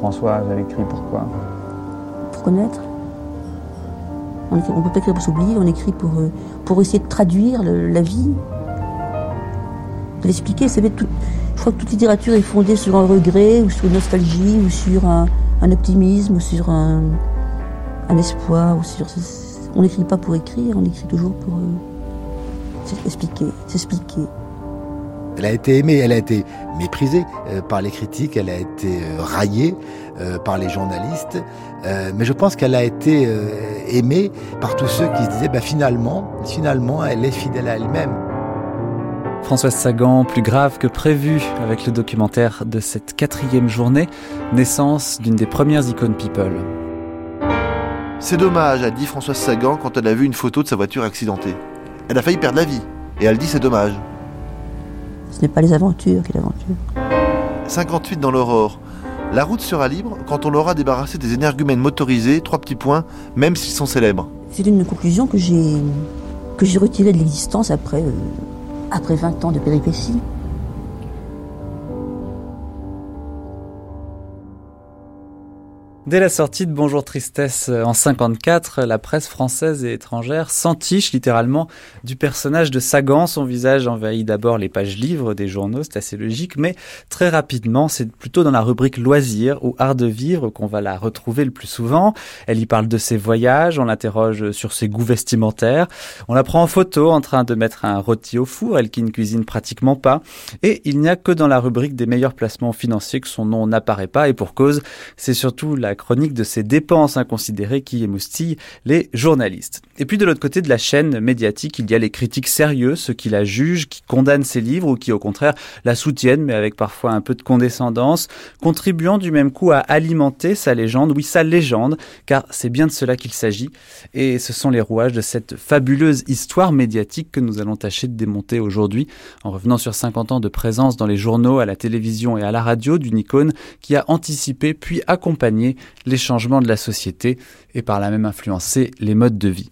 François, j'avais écrit pourquoi Pour connaître. On ne peut pas écrire pour s'oublier, on écrit pour, euh, essayer de traduire la vie, de l'expliquer. Je crois que toute littérature est fondée sur un regret, ou sur une nostalgie, ou sur un, optimisme, ou sur un, espoir. On n'écrit pas pour écrire, on écrit toujours pour expliquer, s'expliquer. Elle a été aimée, elle a été méprisée euh, par les critiques, elle a été euh, raillée euh, par les journalistes, mais je pense qu'elle a été aimée par tous ceux qui se disaient bah, finalement, finalement, elle est fidèle à elle-même. Françoise Sagan, plus grave que prévu avec le documentaire de cette quatrième journée, naissance d'une des premières icônes People. C'est dommage, a dit Françoise Sagan quand elle a vu une photo de sa voiture accidentée. Elle a failli perdre la vie, et elle dit c'est dommage. Ce n'est pas les aventures qui l'aventure. 58 dans l'aurore. La route sera libre quand on l'aura débarrassé des énergumènes motorisés, trois petits points, même s'ils sont célèbres. C'est une conclusion que j'ai que j'ai retirée de l'existence après, euh, après 20 ans de péripéties. Dès la sortie de Bonjour Tristesse euh, en 54, la presse française et étrangère s'entiche littéralement du personnage de Sagan. Son visage envahit d'abord les pages livres des journaux, c'est assez logique, mais très rapidement, c'est plutôt dans la rubrique loisirs ou art de vivre qu'on va la retrouver le plus souvent. Elle y parle de ses voyages, on l'interroge sur ses goûts vestimentaires, on la prend en photo en train de mettre un rôti au four, elle qui ne cuisine pratiquement pas, et il n'y a que dans la rubrique des meilleurs placements financiers que son nom n'apparaît pas, et pour cause, c'est surtout la chronique de ces dépenses inconsidérées qui émoustillent les journalistes. Et puis de l'autre côté de la chaîne médiatique, il y a les critiques sérieux, ceux qui la jugent, qui condamnent ses livres ou qui au contraire la soutiennent, mais avec parfois un peu de condescendance, contribuant du même coup à alimenter sa légende, oui sa légende, car c'est bien de cela qu'il s'agit. Et ce sont les rouages de cette fabuleuse histoire médiatique que nous allons tâcher de démonter aujourd'hui, en revenant sur 50 ans de présence dans les journaux, à la télévision et à la radio d'une icône qui a anticipé puis accompagné les changements de la société et par là même influencer les modes de vie.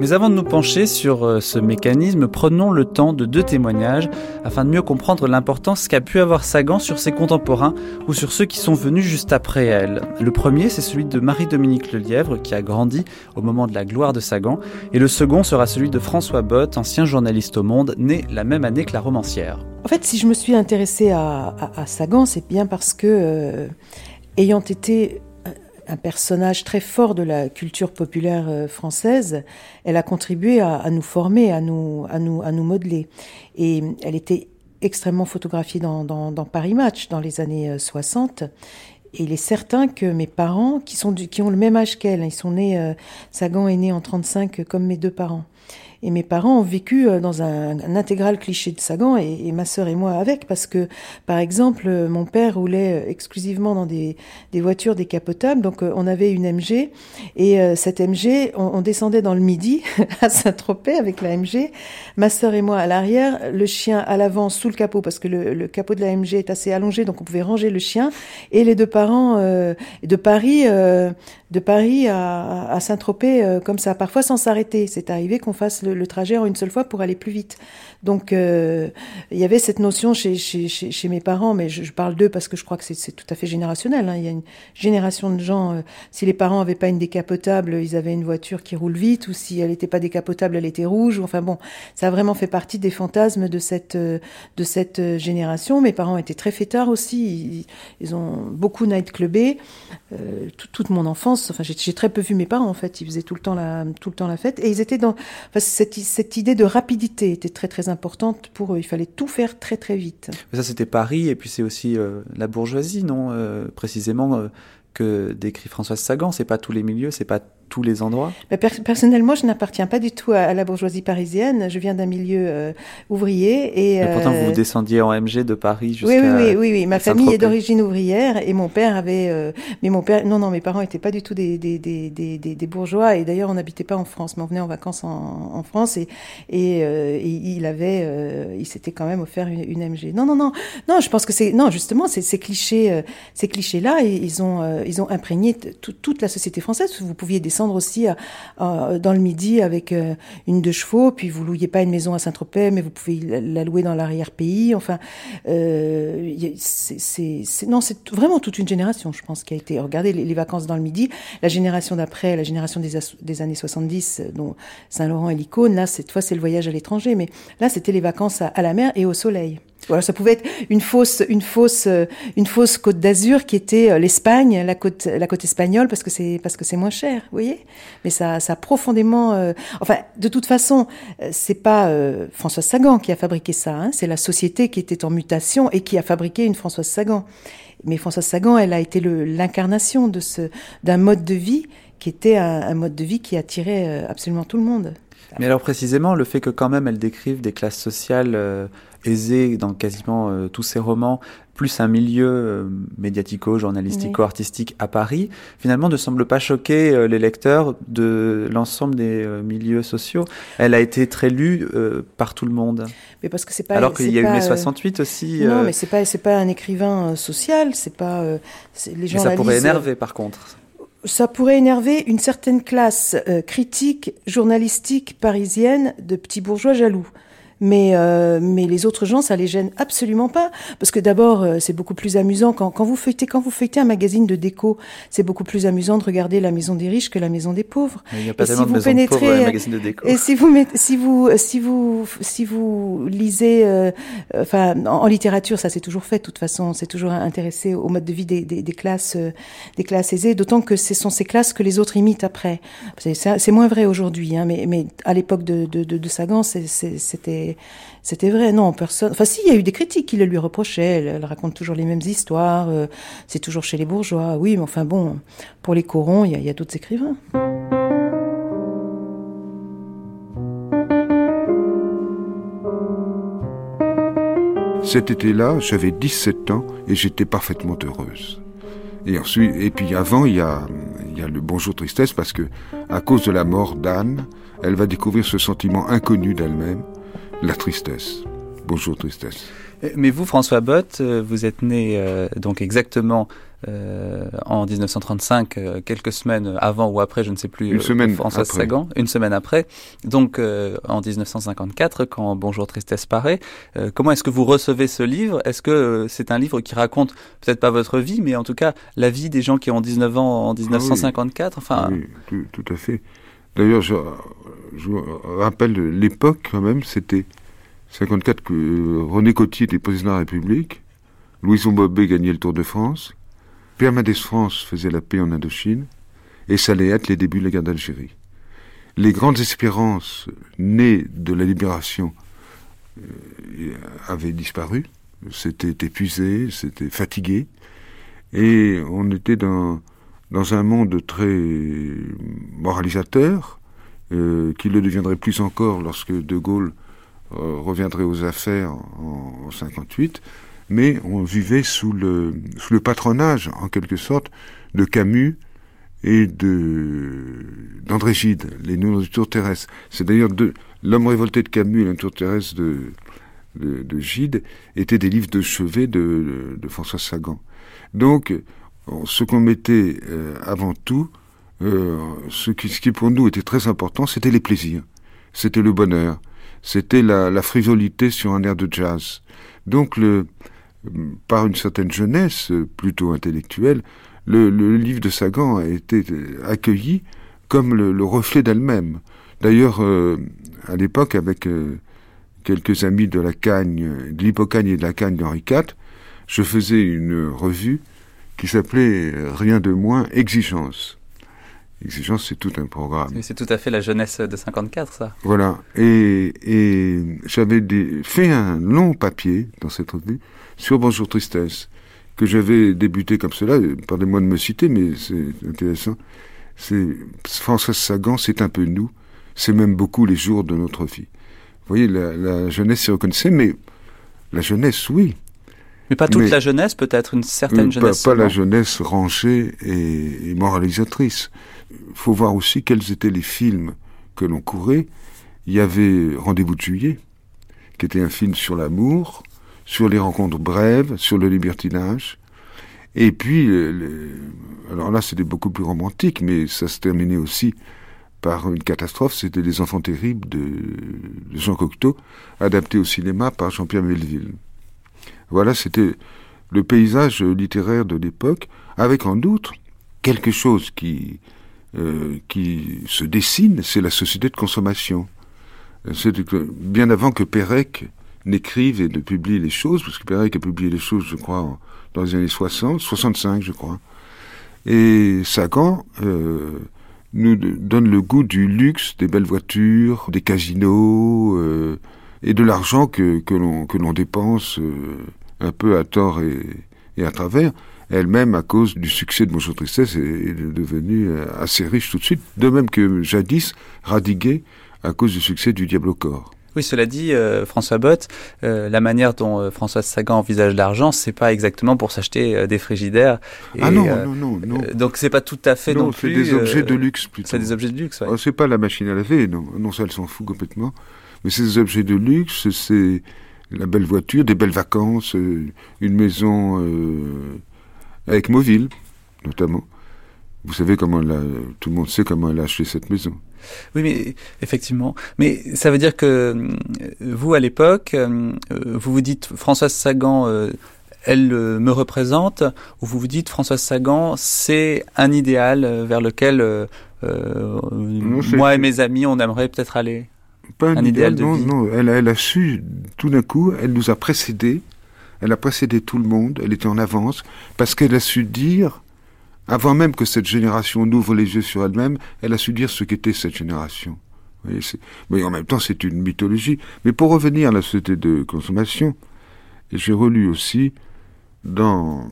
Mais avant de nous pencher sur euh, ce mécanisme, prenons le temps de deux témoignages afin de mieux comprendre l'importance qu'a pu avoir Sagan sur ses contemporains ou sur ceux qui sont venus juste après elle. Le premier, c'est celui de Marie-Dominique Lelièvre qui a grandi au moment de la gloire de Sagan et le second sera celui de François Bott, ancien journaliste au Monde, né la même année que la romancière. En fait, si je me suis intéressée à, Sagan, c'est bien parce que, euh, ayant été un personnage très fort de la culture populaire euh, française, elle a contribué à, nous former, à nous, à, nous, à nous modeler. Et elle était extrêmement photographiée dans, Paris Match dans les années 60. Euh, Et il est certain que mes parents, qui, sont qui ont le même âge qu'elle, ils sont nés, euh, Sagan est né en 35 comme mes deux parents. Et mes parents ont vécu euh, dans un, intégral cliché de Sagan et, ma sœur et moi avec parce que, par exemple, euh, mon père roulait euh, exclusivement dans des, des voitures décapotables. Donc, on avait une MG et cette MG, on, descendait dans le midi à Saint-Tropez avec la MG. Ma sœur et moi à l'arrière, le chien à l'avant sous le capot parce que le, capot de la MG est assez allongé, donc on pouvait ranger le chien. Et les deux parents de Paris de Paris à, à Saint-Tropez comme ça, parfois sans s'arrêter. C'est arrivé qu'on fasse le, trajet en une seule fois pour aller plus vite. Donc euh, il y avait cette notion chez, chez, chez, mes parents, mais je, parle d'eux parce que je crois que c'est tout à fait générationnel. Hein. Il y a une génération de gens, euh, si les parents avaient pas une décapotable, ils avaient une voiture qui roule vite, ou si elle n'était pas décapotable, elle était rouge. Ou, enfin bon, ça a vraiment fait partie des fantasmes de cette, de cette génération. Mes parents étaient très fêtards aussi, ils, ils ont beaucoup nightclubé toute mon enfance Enfin, j'ai très peu vu mes parents en fait. Ils faisaient tout le temps la, tout le temps la fête. Et ils étaient dans enfin, cette, cette idée de rapidité était très très importante pour eux. Il fallait tout faire très très vite. Ça c'était Paris et puis c'est aussi euh, la bourgeoisie, non euh, Précisément euh, que décrit Françoise Sagan. C'est pas tous les milieux, c'est pas tous les endroits? Personnellement, je n'appartiens pas du tout à, la bourgeoisie parisienne. Je viens d'un milieu euh, ouvrier. Et, pourtant, vous euh, descendiez en MG de Paris jusqu'à. Oui, oui, oui, oui, Ma famille est d'origine ouvrière et mon père avait. Euh, mais mon père, non, non, mes parents n'étaient pas du tout des, des, des, des, des bourgeois et d'ailleurs, on n'habitait pas en France, mais on venait en vacances en, en France et, et, il avait, il s'était quand même offert une, une, MG. Non, non, non, non. Je pense que c'est non, justement, ces, ces clichés, ces clichés-là, ils ont, ils ont imprégné toute la société française. Vous pouviez descendre aussi dans le midi avec une deux chevaux, puis vous louiez pas une maison à Saint-Tropez, mais vous pouvez la louer dans l'arrière-pays. Enfin, c'est non, c'est vraiment toute une génération, je pense, qui a été. Regardez les, vacances dans le midi, la génération d'après, la génération des, des années 70, dont Saint-Laurent est l'icône. Là, cette fois, c'est le voyage à l'étranger, mais là, c'était les vacances à la mer et au soleil. Voilà, ça pouvait être une fausse, une fausse, euh, une fausse côte d'Azur qui était euh, l'Espagne, la côte, la côte espagnole, parce que c'est parce que c'est moins cher, vous voyez. Mais ça, ça a profondément. Euh, enfin, de toute façon, c'est pas Françoise Sagan qui a fabriqué ça. Hein, c'est la société qui était en mutation et qui a fabriqué une Françoise Sagan. Mais Françoise Sagan, elle a été l'incarnation de ce d'un mode de vie qui était un, un mode de vie qui attirait absolument tout le monde. Mais alors précisément, le fait que quand même elle décrive des classes sociales aisé dans quasiment euh, tous ses romans, plus un milieu euh, médiatico, journalistico, artistique à Paris, finalement ne semble pas choquer euh, les lecteurs de l'ensemble des milieux sociaux. Elle a été très lue par tout le monde. Mais parce que c'est pas. Alors qu'il y a eu mai 68 aussi. Non, mais c'est pas c'est pas un écrivain social, c'est pas les gens. Mais ça pourrait énerver par contre ça pourrait énerver une certaine classe critique, journalistique parisienne de petits bourgeois jaloux mais euh, mais les autres gens ça les gêne absolument pas. Parce que d'abord euh, c'est beaucoup plus amusant quand, quand vous feuilletez quand vous feuilletez un magazine de déco c'est beaucoup plus amusant de regarder la maison des riches que la maison des pauvres. Il n'y a pas tellement si de vous pénétrez pauvres, magazine de déco. et si vous si vous si vous si vous lisez euh, enfin en, littérature ça c'est toujours fait de toute façon. C'est toujours intéressé au mode de vie des, des, des classes des classes aisées d'autant que ce sont ces classes que les autres imitent après. C'est moins vrai aujourd'hui hein, mais mais à l'époque de, de, de, de Sagan c'était c'était vrai. Non, personne. Enfin, si, il y a eu des critiques qui le lui reprochaient. Elle, raconte toujours les mêmes histoires. Euh, c'est toujours chez les bourgeois. Oui, mais enfin bon, pour les corons, il y a, d'autres écrivains. Cet été-là, j'avais 17 ans et j'étais parfaitement heureuse. Et ensuite, et puis avant, il y a, il y a le bonjour tristesse parce que, à cause de la mort d'Anne, elle va découvrir ce sentiment inconnu d'elle-même, la tristesse. Bonjour tristesse. Mais vous, François Bott, euh, vous êtes né euh, donc exactement euh, en 1935, quelques semaines avant ou après, je ne sais plus, une semaine François Sagan, une semaine après. Donc en 1954, quand Bonjour Tristesse paraît, comment est-ce que vous recevez ce livre? Est-ce que c'est un livre qui raconte peut-être pas votre vie, mais en tout cas la vie des gens qui ont 19 ans en 1954 ah Enfin, oui, tout, tout, à fait. D'ailleurs, je, je rappelle l'époque quand même, c'était 54 que René Coty était président de la République, Louison Bobet gagnait le Tour de France, Pierre Mendès France faisait la paix en Indochine, et ça allait être les débuts de la guerre d'Algérie. Les grandes espérances nées de la libération euh, avaient disparu, c'était épuisé, c'était fatigué, et on était dans un monde très moralisateur, euh, qui le deviendrait plus encore lorsque De Gaulle euh, reviendrait aux affaires en, en, 58, mais on vivait sous le, patronage, en quelque sorte, de Camus et de d'André Gide, les tour terrestres. C'est d'ailleurs L'homme révolté de Camus et tour terrestre de, de, de, Gide étaient des livres de chevet de, de, François Sagan. Donc, ce qu'on mettait euh, avant tout, euh, ce, qui, ce qui pour nous était très important, c'était les plaisirs, c'était le bonheur, c'était la, la, frivolité sur un air de jazz. Donc, le, par une certaine jeunesse plutôt intellectuelle, le, le livre de Sagan a été accueilli comme le, le reflet d'elle-même. D'ailleurs, euh, à l'époque, avec euh, quelques amis de la Cagne, de l'Hippocagne et de la Cagne d'Henri IV, je faisais une revue qui s'appelait Rien de moins Exigence. Exigence, c'est tout un programme. C'est tout à fait la jeunesse de 54, ça. Voilà. Et, et j'avais fait un long papier dans cette revue sur Bonjour Tristesse, que j'avais débuté comme cela. Pardonnez-moi de me citer, mais c'est intéressant. C'est François Sagan, c'est un peu nous. C'est même beaucoup les jours de notre vie. Vous voyez, la, la jeunesse s'y reconnaissait, mais la jeunesse, oui. Mais pas toute la jeunesse, peut-être une certaine euh, jeunesse. Pas, pas la jeunesse rangée et, et moralisatrice. Il faut voir aussi quels étaient les films que l'on courait. Il y avait Rendez-vous de juillet, qui était un film sur l'amour, sur les rencontres brèves, sur le libertinage. Et puis, alors là, c'était beaucoup plus romantique, mais ça se terminait aussi par une catastrophe. C'était Les Enfants terribles de, Jean Cocteau, adapté au cinéma par Jean-Pierre Melville. Voilà, c'était le paysage littéraire de l'époque, avec en outre quelque chose qui, euh, qui se dessine, c'est la société de consommation. C'est bien avant que Pérec n'écrive et ne publie les choses, parce que Pérec a publié les choses, je crois, dans les années 60, 65, je crois. Et Sagan euh, nous donne le goût du luxe, des belles voitures, des casinos, euh, et de l'argent que, que l'on dépense euh, un peu à tort et à travers. Elle-même, à cause du succès de Bonjour Tristesse, est, devenue euh, assez riche tout de suite, de même que jadis radiguée à cause du succès du Diable au corps. Oui, cela dit, euh, François Bott, euh, la manière dont euh, François Sagan envisage l'argent, c'est pas exactement pour s'acheter des frigidaires. ah non, non, non, non. donc c'est pas tout à fait non, plus. c'est des objets de luxe plutôt. C'est des objets de luxe. Ouais. Oh, c'est pas la machine à laver, non, non, ça elle s'en fout complètement. Mais c'est des objets de luxe, c'est la belle voiture, des belles vacances, une maison avec Moville, notamment. Vous savez comment elle a, tout le monde sait comment elle a acheté cette maison. Oui, mais effectivement. Mais ça veut dire que euh, vous, à l'époque, euh, vous vous dites Françoise Sagan, euh, elle me représente, ou vous vous dites Françoise Sagan, c'est un idéal vers lequel moi et mes amis, on aimerait peut-être aller. Pas un, idéal, de non, vie. non. Elle, elle a su, tout d'un coup, elle nous a précédés. Elle a précédé tout le monde. Elle était en avance parce qu'elle a su dire avant même que cette génération n'ouvre les yeux sur elle-même, elle a su dire ce qu'était cette génération. mais en même temps, c'est une mythologie. Mais pour revenir à la société de consommation, j'ai relu aussi, dans,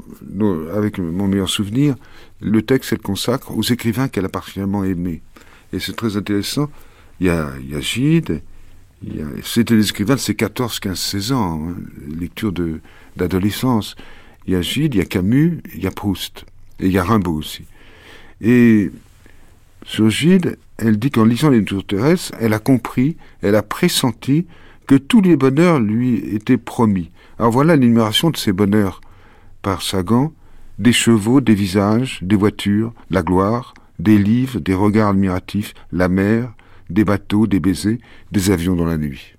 avec mon meilleur souvenir, le texte qu'elle consacre aux écrivains qu'elle a particulièrement aimés. Et c'est très intéressant. Il y a, il y a Gide, c'était les écrivains de ses 14, 15, 16 ans, hein, lecture d'adolescence. Il y a Gide, il y a Camus, il y a Proust. Et il y a Rimbaud aussi. Et sur Gide, elle dit qu'en lisant les Tours terrestres, elle a compris, elle a pressenti que tous les bonheurs lui étaient promis. Alors voilà l'énumération de ces bonheurs par Sagan, des chevaux, des visages, des voitures, la gloire, des livres, des regards admiratifs, la mer, des bateaux, des baisers, des avions dans la nuit.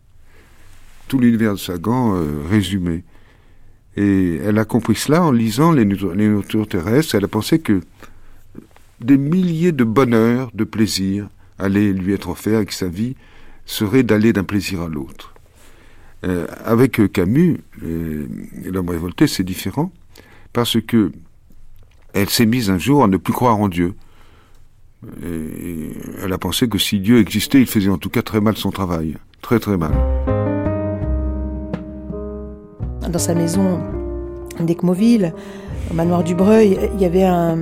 Tout l'univers de Sagan euh, résumé. Et elle a compris cela en lisant les, les terrestres. Elle a pensé que des milliers de bonheurs, de plaisirs allaient lui être offerts avec sa vie serait d'aller d'un plaisir à l'autre. Euh, avec Camus, euh, l'homme révolté, c'est différent, parce que elle s'est mise un jour à ne plus croire en Dieu. Et elle a pensé que si Dieu existait, il faisait en tout cas très mal son travail, très très mal. Dans sa maison d'Ecmoville, au manoir du Breuil, il y avait un,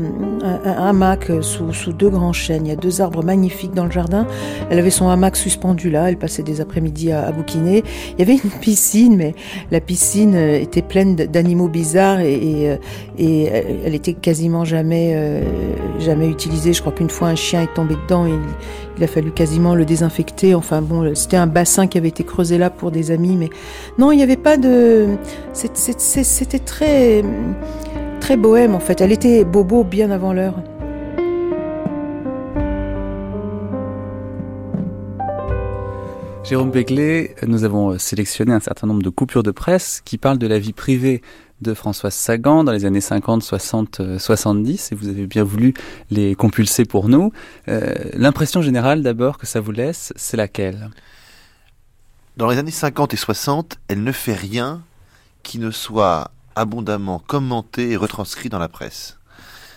hamac sous, deux grands chênes. Il y a deux arbres magnifiques dans le jardin. Elle avait son hamac suspendu là. Elle passait des après-midi à, bouquiner. Il y avait une piscine, mais la piscine était pleine d'animaux bizarres et, et, elle était quasiment jamais, euh, jamais utilisée. Je crois qu'une fois un chien est tombé dedans. Il, il a fallu quasiment le désinfecter. Enfin bon, c'était un bassin qui avait été creusé là pour des amis, mais non, il n'y avait pas de. C'était très très bohème en fait. Elle était bobo bien avant l'heure. Jérôme Begley, nous avons sélectionné un certain nombre de coupures de presse qui parlent de la vie privée de Françoise Sagan dans les années 50, 60, 70, et vous avez bien voulu les compulser pour nous. Euh, l'impression générale d'abord que ça vous laisse, c'est laquelle? Dans les années 50 et 60, elle ne fait rien qui ne soit abondamment commenté et retranscrit dans la presse.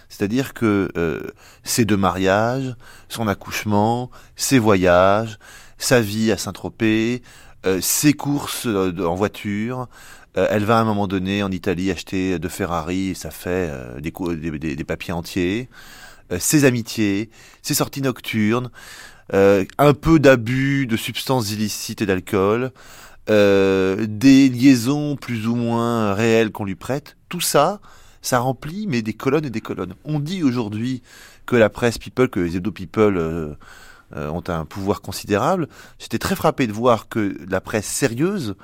C'est-à-dire que euh, ses deux mariages, son accouchement, ses voyages, sa vie à Saint-Tropez, euh, ses courses en voiture, euh, elle va à un moment donné en Italie acheter de Ferrari, et ça fait euh, des, papiers entiers. Euh, ses amitiés, ses sorties nocturnes, un peu d'abus de substances illicites et d'alcool, des liaisons plus ou moins réelles qu'on lui prête. Tout ça, ça remplit mais des colonnes et des colonnes. On dit aujourd'hui que la presse people, que les hebdo people ont un pouvoir considérable. J'étais très frappé de voir que la presse sérieuse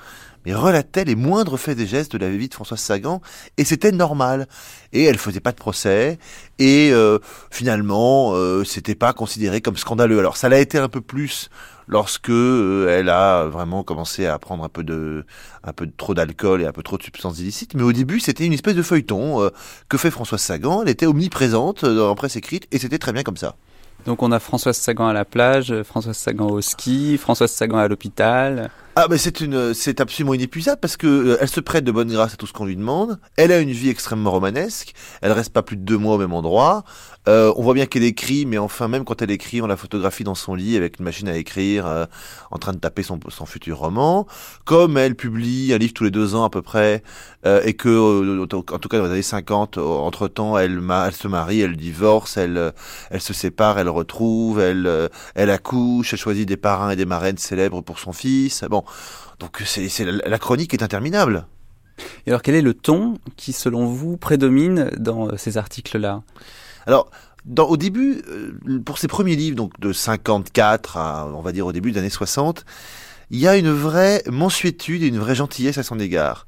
mais relatait les moindres faits et gestes de la vie de Françoise Sagan, et c'était normal. Et elle faisait pas de procès, et euh, finalement, euh, c'était pas considéré comme scandaleux. Alors ça l'a été un peu plus lorsque euh, elle a vraiment commencé à prendre un peu de un peu de trop d'alcool et un peu trop de substances illicites mais au début c'était une espèce de feuilleton euh, que fait Françoise Sagan elle était omniprésente dans la presse écrite et c'était très bien comme ça donc on a Françoise Sagan à la plage, Françoise Sagan au ski, Françoise Sagan à l'hôpital. Ah mais c'est une c'est absolument inépuisable parce que euh, elle se prête de bonne grâce à tout ce qu'on lui demande. Elle a une vie extrêmement romanesque. Elle reste pas plus de deux mois au même endroit. Euh, on voit bien qu'elle écrit, mais enfin même quand elle écrit, on la photographie dans son lit avec une machine à écrire, euh, en train de taper son, son futur roman. Comme elle publie un livre tous les deux ans à peu près, euh, et que euh, en tout cas dans les années 50, entre temps, elle, elle se marie, elle divorce, elle elle se sépare, elle retrouve, elle elle accouche, elle choisit des parrains et des marraines célèbres pour son fils. Bon. Donc c'est la chronique est interminable. Et alors quel est le ton qui, selon vous, prédomine dans euh, ces articles-là? Alors, au début, euh, pour ces premiers livres, donc de 54 à, on va dire, au début des années 60, il y a une vraie mensuétude et une vraie gentillesse à son égard.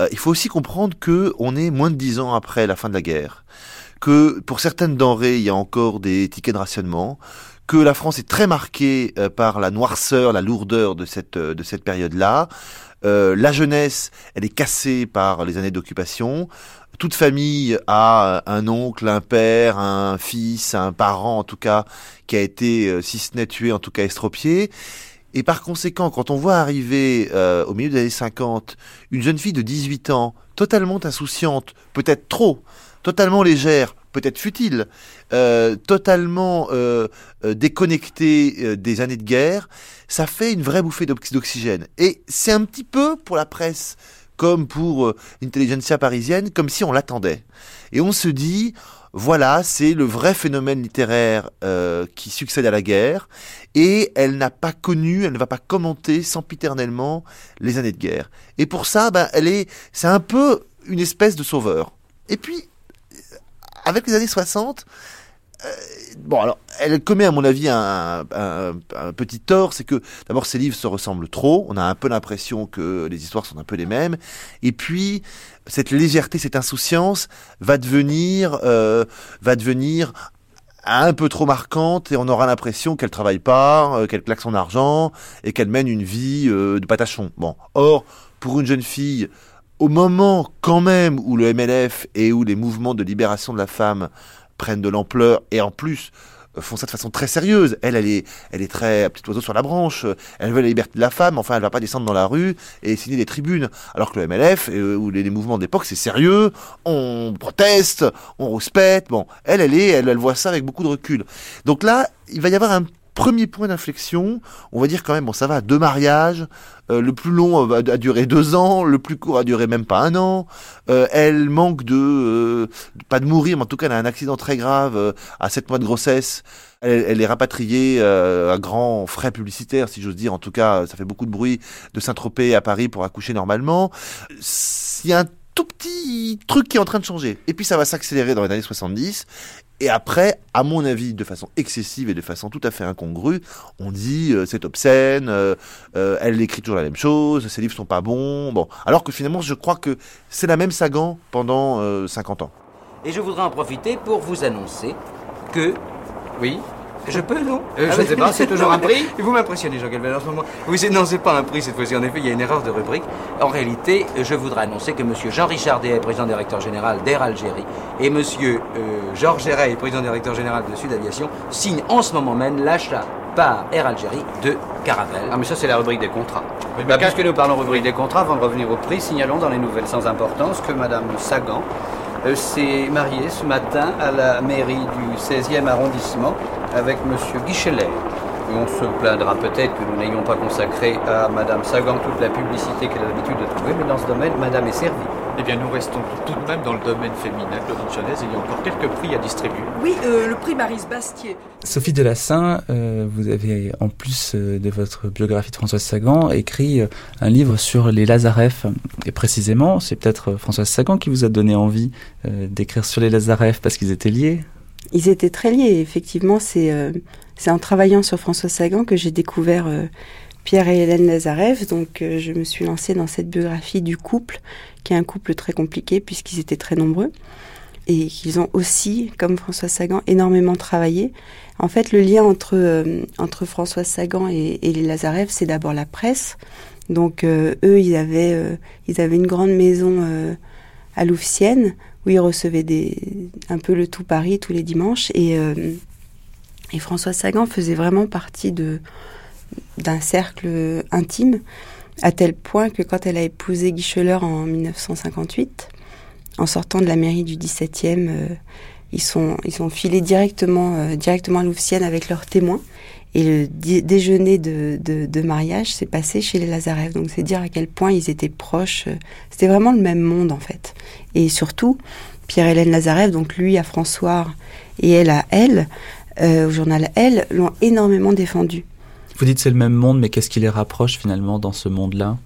Euh, il faut aussi comprendre que on est moins de dix ans après la fin de la guerre, que pour certaines denrées, il y a encore des tickets de rationnement, que la France est très marquée euh, par la noirceur, la lourdeur de cette, euh, de cette période-là. La jeunesse, elle est cassée par les années d'occupation. Toute famille a un oncle, un père, un fils, un parent en tout cas, qui a été, si ce n'est tué, en tout cas estropié. Et par conséquent, quand on voit arriver au milieu des années 50 une jeune fille de 18 ans, totalement insouciante, peut-être trop, totalement légère, peut-être futile, euh, totalement euh, euh déconnecté euh, des années de guerre, ça fait une vraie bouffée d'oxygène. Et c'est un petit peu pour la presse comme pour l'intelligentsia parisienne, comme si on l'attendait. Et on se dit, voilà, c'est le vrai phénomène littéraire euh, qui succède à la guerre, et elle n'a pas connu, elle ne va pas commenter sempiternellement les années de guerre. Et pour ça, ben, elle est, c'est un peu une espèce de sauveur. Et puis, avec les années 60, euh, bon, alors, elle commet, à mon avis, un, petit tort, c'est que d'abord, ces livres se ressemblent trop. On a un peu l'impression que les histoires sont un peu les mêmes. Et puis, cette légèreté, cette insouciance va devenir, euh, va devenir un peu trop marquante et on aura l'impression qu'elle travaille pas, euh, qu'elle claque son argent et qu'elle mène une vie de patachon. Bon, or pour une jeune fille au moment quand même où le MLF et où les mouvements de libération de la femme prennent de l'ampleur et en plus euh, font ça de façon très sérieuse. Elle, elle est, elle est très petit oiseau sur la branche. Elle veut la liberté de la femme. Enfin, elle va pas descendre dans la rue et signer des tribunes. Alors que le MLF euh, ou les, mouvements d'époque, c'est sérieux. On proteste, on respecte. Bon, elle, elle est, elle, elle voit ça avec beaucoup de recul. Donc là, il va y avoir un premier point d'inflexion, on va dire quand même, bon ça va, deux mariages, euh, le plus long a, duré deux ans, le plus court a duré même pas un an, euh, elle manque de, euh, pas de mourir, mais en tout cas elle a un accident très grave à sept mois de grossesse, elle, est rapatriée à grands frais publicitaires, si j'ose dire, en tout cas ça fait beaucoup de bruit de Saint-Tropez à Paris pour accoucher normalement. Il y a un tout petit truc qui est en train de changer. Et puis ça va s'accélérer dans les années 70. Et après, à mon avis, de façon excessive et de façon tout à fait incongrue, on dit euh, c'est obscène, euh, euh, elle écrit toujours la même chose, ses livres sont pas bons. Bon, alors que finalement, je crois que c'est la même Sagan pendant 50 ans. Et je voudrais en profiter pour vous annoncer que oui. Je peux, non euh, Je ne sais pas, c'est toujours un prix Vous m'impressionnez, Jean Galvin, en ce moment. Oui, non, c'est pas un prix cette fois-ci. En effet, il y a une erreur de rubrique. En réalité, je voudrais annoncer que M. Jean-Richard Day, président directeur général d'Air Algérie, et M. Euh, Georges Géray, président directeur général de Sud Aviation, signent en ce moment même l'achat par Air Algérie de Caravelle. Ah, mais ça, c'est la rubrique des contrats. Bah, puisque nous parlons rubrique des contrats, avant de revenir au prix, signalons dans les nouvelles sans importance que Mme Sagan euh, s'est mariée ce matin à la mairie du 16e arrondissement avec M. Guichelet. On se plaindra peut-être que nous n'ayons pas consacré à Madame Sagan toute la publicité qu'elle a l'habitude de trouver, mais dans ce domaine, Madame est servie. Eh bien, nous restons tout de même dans le domaine féminin, Claudine Chanez, il y a encore quelques prix à distribuer. Oui, euh, le prix Marise Bastier. Sophie Delassin, euh, vous avez, en plus euh, de votre biographie de Françoise Sagan, écrit un livre sur les Lazareff. Et précisément, c'est peut-être Françoise Sagan qui vous a donné envie d'écrire sur les Lazareff parce qu'ils étaient liés ils étaient très liés. Effectivement, c'est euh, c'est en travaillant sur François Sagan que j'ai découvert Pierre et Hélène Lazarev. Donc je me suis lancée dans cette biographie du couple, qui est un couple très compliqué puisqu'ils étaient très nombreux et qu'ils ont aussi, comme François Sagan, énormément travaillé. En fait, le lien entre, entre François Sagan et, les Lazarev, c'est d'abord la presse. Donc eux, ils avaient, ils avaient une grande maison à Louvciennes où il recevait des, un peu le tout Paris tous les dimanches. Et, euh, et François Sagan faisait vraiment partie de, d'un cercle intime, à tel point que quand elle a épousé Guy en 1958, en sortant de la mairie du 17e, euh, ils, sont, ils sont filés directement, euh, directement à Louvciennes avec leurs témoins. Et le déjeuner de, de, de mariage s'est passé chez les Lazarev. Donc c'est dire à quel point ils étaient proches. C'était vraiment le même monde en fait. Et surtout, Pierre-Hélène Lazarev, donc lui à François et elle à Elle, euh, au journal Elle, l'ont énormément défendu. Vous dites c'est le même monde, mais qu'est-ce qui les rapproche finalement dans ce monde-là?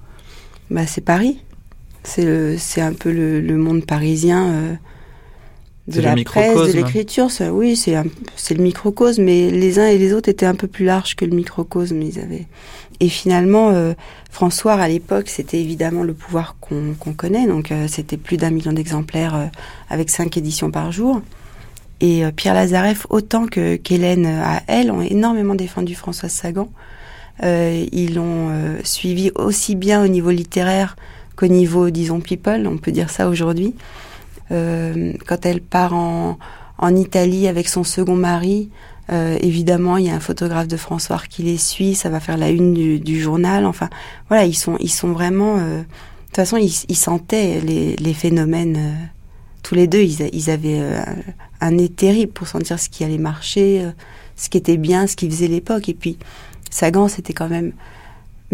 Bah, C'est Paris. C'est un peu le, le monde parisien. Euh, de la presse, de l'écriture, oui, c'est le microcosme, mais les uns et les autres étaient un peu plus larges que le microcosme. Ils avaient et finalement euh, François à l'époque, c'était évidemment le pouvoir qu'on connaît, donc euh, c'était plus d'un million d'exemplaires avec cinq éditions par jour. Et Pierre Lazareff, autant que qu'Hélène à elle, ont énormément défendu François Sagan. ils l'ont suivi aussi bien au niveau littéraire qu'au niveau, disons, people, on peut dire ça aujourd'hui. Euh, quand elle part en, Italie avec son second mari, euh, évidemment, il y a un photographe de François qui les suit, ça va faire la une du, journal. Enfin, voilà, ils sont, ils sont vraiment. Euh, de toute façon, ils, sentaient les phénomènes. Euh, tous les deux, ils, avaient un nez terrible pour sentir ce qui allait marcher, ce qui était bien, ce qui faisait l'époque. Et puis, Sagan, c'était quand même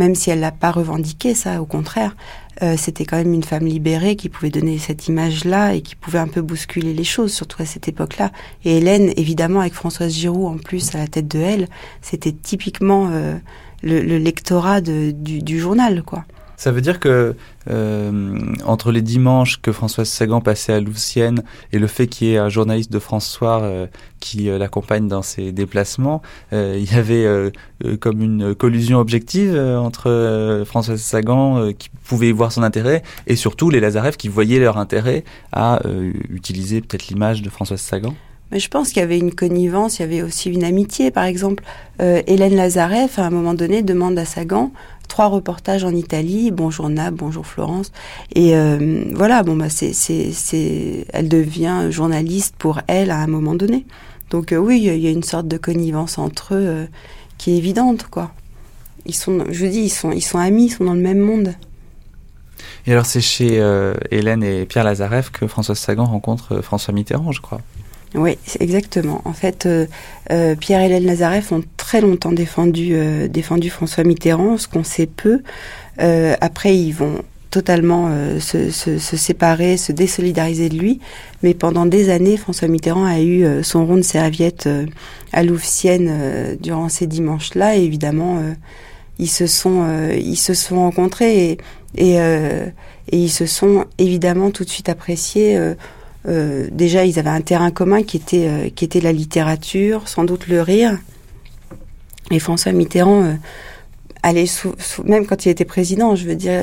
même si elle l'a pas revendiqué, ça, au contraire, euh, c'était quand même une femme libérée qui pouvait donner cette image-là et qui pouvait un peu bousculer les choses, surtout à cette époque-là. Et Hélène, évidemment, avec Françoise Giroud en plus à la tête de elle, c'était typiquement euh, le, lectorat du, du journal, quoi. Ça veut dire que euh, entre les dimanches que Françoise Sagan passait à Loucienne et le fait qu'il y ait un journaliste de François euh, qui euh, l'accompagne dans ses déplacements, euh, il y avait euh, comme une collusion objective entre Françoise Sagan qui pouvait voir son intérêt et surtout les Lazareff qui voyaient leur intérêt à utiliser peut-être l'image de Françoise Sagan. Mais je pense qu'il y avait une connivence, il y avait aussi une amitié. Par exemple, Hélène Lazareff, à un moment donné, demande à Sagan trois reportages en Italie. Bonjour Nab, bonjour Florence. Et euh, voilà, bon bah c'est c'est elle devient journaliste pour elle à un moment donné. Donc euh, oui, il y a une sorte de connivence entre eux euh, qui est évidente, quoi. Ils sont, je dis, ils sont ils sont amis, ils sont dans le même monde. Et alors c'est chez Hélène et Pierre Lazareff que François Sagan rencontre François Mitterrand, je crois. Oui, exactement. En fait, euh, euh, Pierre et Hélène Lazareff ont très longtemps défendu, euh, défendu François Mitterrand, ce qu'on sait peu. après, ils vont totalement se, se, se, séparer, se désolidariser de lui. Mais pendant des années, François Mitterrand a eu son rond de serviette à Louvciennes durant ces dimanches-là. Et évidemment, ils se sont, ils se sont rencontrés et, et, et, ils se sont évidemment tout de suite appréciés euh, déjà, ils avaient un terrain commun qui était, euh, qui était la littérature, sans doute le rire. Et François Mitterrand euh, allait, même quand il était président, je veux dire,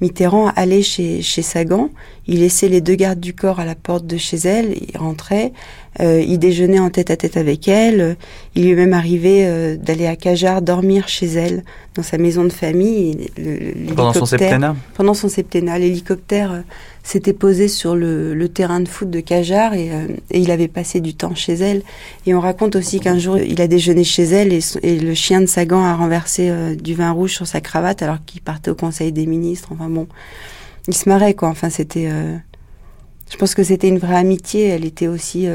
Mitterrand allait chez, chez Sagan, il laissait les deux gardes du corps à la porte de chez elle, il rentrait, il déjeunait en tête à tête avec elle, il lui est même arrivé d'aller à Cajar dormir chez elle, dans sa maison de famille. pendant son septennat Pendant son septennat, l'hélicoptère s'était posé sur le, le, terrain de foot de Cajar et, euh, et, il avait passé du temps chez elle. Et on raconte aussi qu'un jour, il a déjeuné chez elle et, et le chien de Sagan a renversé euh, du vin rouge sur sa cravate alors qu'il partait au Conseil des ministres. Enfin bon, il se marrait quoi. Enfin, c'était... Euh, je pense que c'était une vraie amitié. Elle était aussi...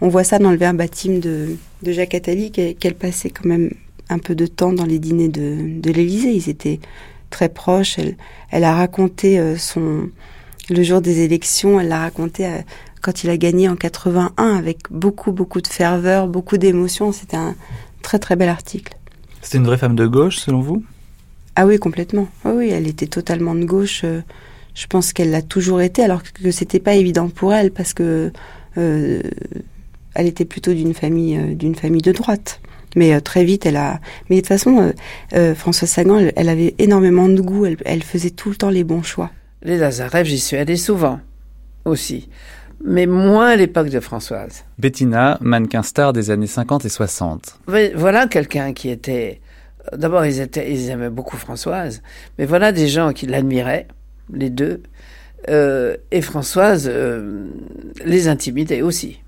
on voit ça dans le verbatim de, de Jacques Attali, qu'elle passait quand même un peu de temps dans les dîners de, de l'Élysée. Ils étaient très proches. Elle, elle a raconté son le jour des élections, elle l'a raconté euh, quand il a gagné en 81 avec beaucoup, beaucoup de ferveur, beaucoup d'émotion. C'était un très, très bel article. C'était une vraie femme de gauche, selon vous? Ah oui, complètement. oui, elle était totalement de gauche. Euh, je pense qu'elle l'a toujours été, alors que c'était pas évident pour elle parce que euh, elle était plutôt d'une famille, d'une famille de droite. Mais euh, très vite, elle a. Mais de toute façon, euh, Françoise Sagan, elle, avait énormément de goût. Elle, faisait tout le temps les bons choix. Les Lazarev, j'y suis allée souvent aussi, mais moins à l'époque de Françoise. Bettina, mannequin star des années 50 et 60. voilà quelqu'un qui était. D'abord, ils, étaient, ils aimaient beaucoup Françoise, mais voilà des gens qui l'admiraient, les deux. et Françoise les intimidait aussi,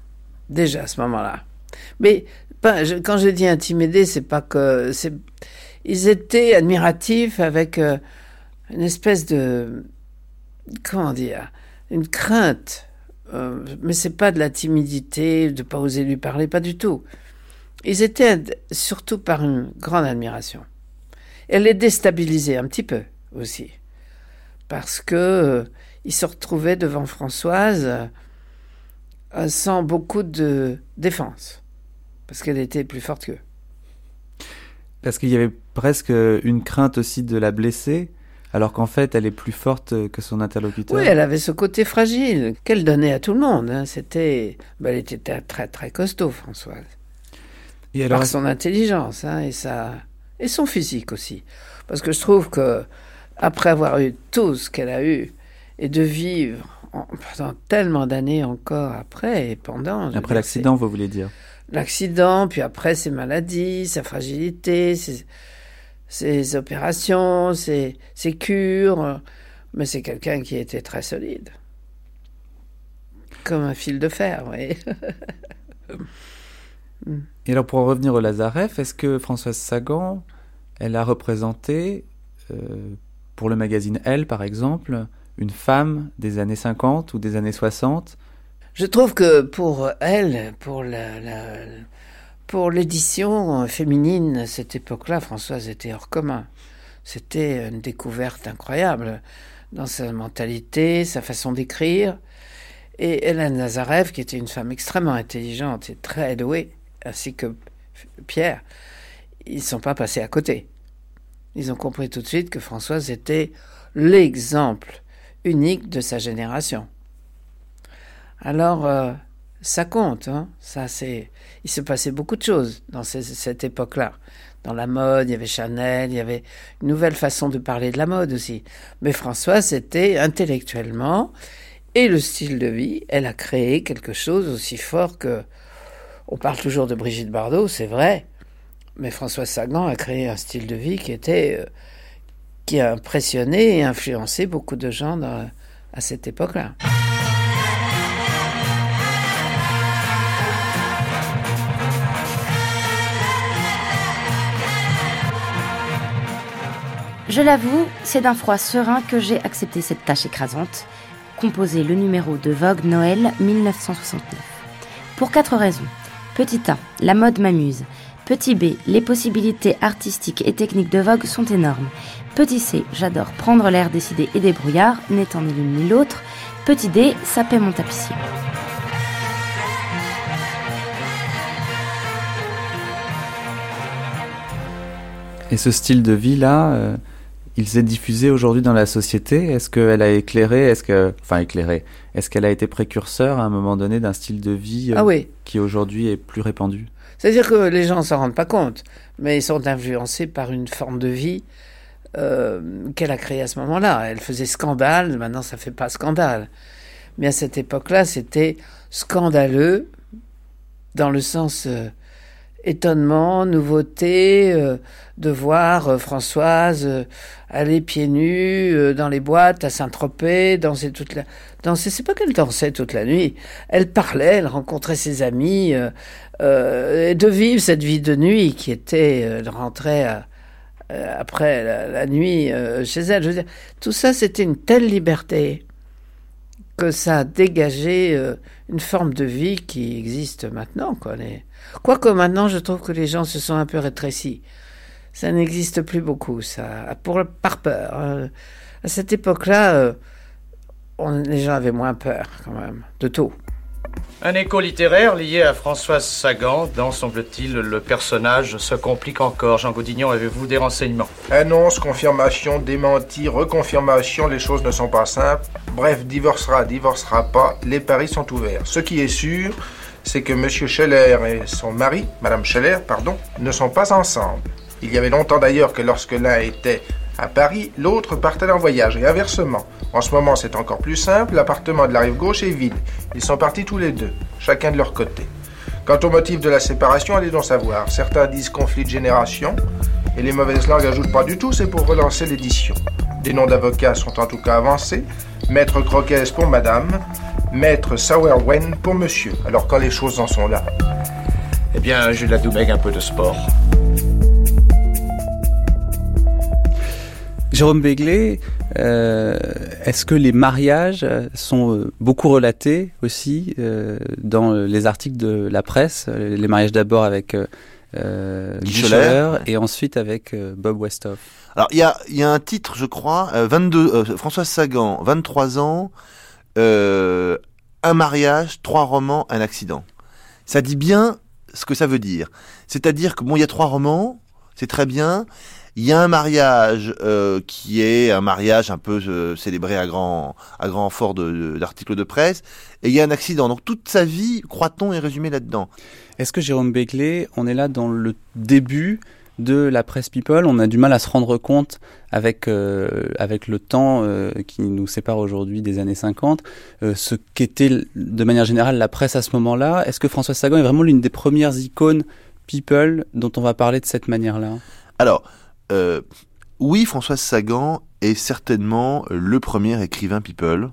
déjà à ce moment-là. Mais quand je dis intimider, c'est pas que ils étaient admiratifs avec euh, une espèce de comment dire, une crainte. Euh, mais c'est pas de la timidité, de pas oser lui parler, pas du tout. Ils étaient surtout par une grande admiration. Elle les déstabilisait un petit peu aussi, parce que euh, ils se retrouvaient devant Françoise sans beaucoup de défense parce qu'elle était plus forte qu'eux. Parce qu'il y avait presque une crainte aussi de la blesser, alors qu'en fait, elle est plus forte que son interlocuteur. Oui, elle avait ce côté fragile qu'elle donnait à tout le monde. Hein. C'était, bah, elle était très très costaud, Françoise. Et alors, Par son intelligence hein, et sa et son physique aussi, parce que je trouve que après avoir eu tout ce qu'elle a eu et de vivre pendant tellement d'années encore après et pendant. Après l'accident, vous voulez dire? L'accident, puis après ses maladies, sa fragilité, ses, opérations, ses, cures. Mais c'est quelqu'un qui était très solide. Comme un fil de fer, oui. Et alors pour en revenir au Lazareff, est-ce que Françoise Sagan, elle a représenté, euh, pour le magazine Elle par exemple, une femme des années 50 ou des années 60 je trouve que pour elle, pour pour l'édition féminine à cette époque-là, Françoise était hors commun. C'était une découverte incroyable dans sa mentalité, sa façon d'écrire. Et Hélène Nazarev, qui était une femme extrêmement intelligente et très douée, ainsi que Pierre, ils ne sont pas passés à côté. Ils ont compris tout de suite que Françoise était l'exemple unique de sa génération. Alors, euh, ça compte. Hein. Ça, c'est. Il se passait beaucoup de choses dans cette époque-là. Dans la mode, il y avait Chanel, il y avait une nouvelle façon de parler de la mode aussi. Mais Françoise, c'était intellectuellement et le style de vie, elle a créé quelque chose aussi fort que. On parle toujours de Brigitte Bardot, c'est vrai, mais Françoise Sagan a créé un style de vie qui était. Euh, qui a impressionné et influencé beaucoup de gens à cette époque-là. Je l'avoue, c'est d'un froid serein que j'ai accepté cette tâche écrasante, composer le numéro de Vogue Noël 1969. Pour quatre raisons. Petit A, la mode m'amuse. Petit B, les possibilités artistiques et techniques de Vogue sont énormes. Petit C, j'adore prendre l'air décidé et débrouillard, n'étant ni l'une ni l'autre. Petit D, ça paie mon tapissier. Et ce style de vie-là, euh, il s'est diffusé aujourd'hui dans la société? Est-ce qu'elle a éclairé? Est-ce que, enfin éclairé Est-ce qu'elle a été précurseur à un moment donné d'un style de vie euh, ah qui aujourd'hui est plus répandu? C'est-à-dire que les gens s'en rendent pas compte, mais ils sont influencés par une forme de vie euh, qu'elle a créée à ce moment-là. Elle faisait scandale, maintenant ça fait pas scandale, mais à cette époque-là, c'était scandaleux dans le sens euh, étonnement, nouveauté, euh, de voir euh, Françoise euh, aller pieds nus dans les boîtes à Saint-Tropez, danser toute la... Danser, c'est pas qu'elle dansait toute la nuit. Elle parlait, elle rencontrait ses amis, et de vivre cette vie de nuit qui était de rentrer après la, nuit chez elle. Tout ça, c'était une telle liberté que ça a dégagé une forme de vie qui existe maintenant, Quoique maintenant, je trouve que les gens se sont un peu rétrécis. Ça n'existe plus beaucoup, ça, pour, par peur. Hein. À cette époque-là, euh, les gens avaient moins peur, quand même, de tout. Un écho littéraire lié à Françoise Sagan. Dans, semble-t-il, le personnage se complique encore. Jean Godignon, avez-vous des renseignements? Annonce, confirmation, démenti, reconfirmation, les choses ne sont pas simples. Bref, divorcera, divorcera pas, les paris sont ouverts. Ce qui est sûr, c'est que M. Scheller et son mari, Madame Scheller, pardon, ne sont pas ensemble. Il y avait longtemps d'ailleurs que lorsque l'un était à Paris, l'autre partait en voyage, et inversement. En ce moment, c'est encore plus simple, l'appartement de la rive gauche est vide. Ils sont partis tous les deux, chacun de leur côté. Quant au motif de la séparation, allez donc savoir. Certains disent conflit de génération, et les mauvaises langues ajoutent pas du tout, c'est pour relancer l'édition. Des noms d'avocats sont en tout cas avancés. Maître Croquez pour madame, Maître Sauerwen pour monsieur. Alors quand les choses en sont là? Eh bien, je la Doumeg un peu de sport. Jérôme Béglé, euh, est-ce que les mariages sont euh, beaucoup relatés aussi euh, dans les articles de la presse? Les mariages d'abord avec euh, et ensuite avec Bob Westhoff. Alors il y a, y a un titre, je crois, 22, François Sagan, 23 ans, un mariage, trois romans, un accident. Ça dit bien ce que ça veut dire. C'est-à-dire que bon, il y a trois romans, c'est très bien. Il y a un mariage euh, qui est un mariage un peu euh, célébré à grand à grand fort d'articles de, presse, et il y a un accident. Donc toute sa vie, croit-on, est résumée là-dedans. Est-ce que Jérôme Beckley, on est là dans le début de la presse people, on a du mal à se rendre compte avec euh, avec le temps qui nous sépare aujourd'hui des années 50, ce qu'était de manière générale la presse à ce moment-là. Est-ce que François Sagan est vraiment l'une des premières icônes people dont on va parler de cette manière-là? Alors, euh, oui, Françoise Sagan est certainement le premier écrivain people,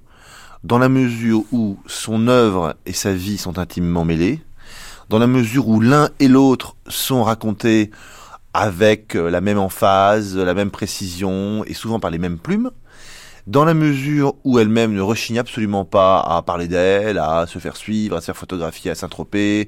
dans la mesure où son œuvre et sa vie sont intimement mêlées, dans la mesure où l'un et l'autre sont racontés avec euh, la même emphase, la même précision et souvent par les mêmes plumes, dans la mesure où elle-même ne rechigne absolument pas à parler d'elle, à se faire suivre, à se faire photographier à Saint-Tropez,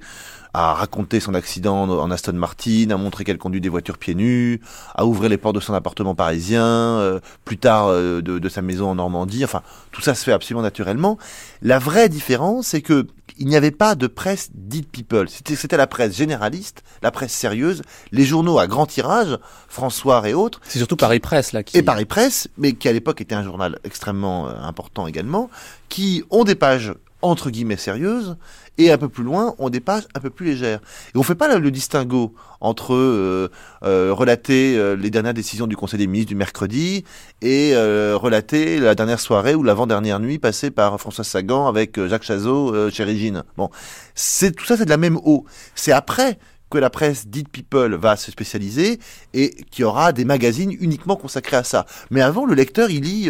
à raconter son accident en Aston Martin, à montrer qu'elle conduit des voitures pieds nus, à ouvrir les portes de son appartement parisien, euh, plus tard euh, de, de, sa maison en Normandie. Enfin, tout ça se fait absolument naturellement. La vraie différence, c'est que il n'y avait pas de presse dite people. C'était la presse généraliste, la presse sérieuse, les journaux à grand tirage, François et autres. C'est surtout Paris Presse là. Qui... Et Paris Presse, mais qui à l'époque était un journal extrêmement euh, important également, qui ont des pages entre guillemets sérieuses et un peu plus loin, on pages un peu plus légères. Et on fait pas le distinguo entre euh, euh, relater euh, les dernières décisions du Conseil des ministres du mercredi et relater la dernière soirée ou l'avant-dernière nuit passée par François Sagan avec Jacques Chazot chez Régine. Bon, c'est tout ça, c'est de la même eau. C'est après que la presse dite people va se spécialiser et qu'il y aura des magazines uniquement consacrés à ça. Mais avant, le lecteur, il lit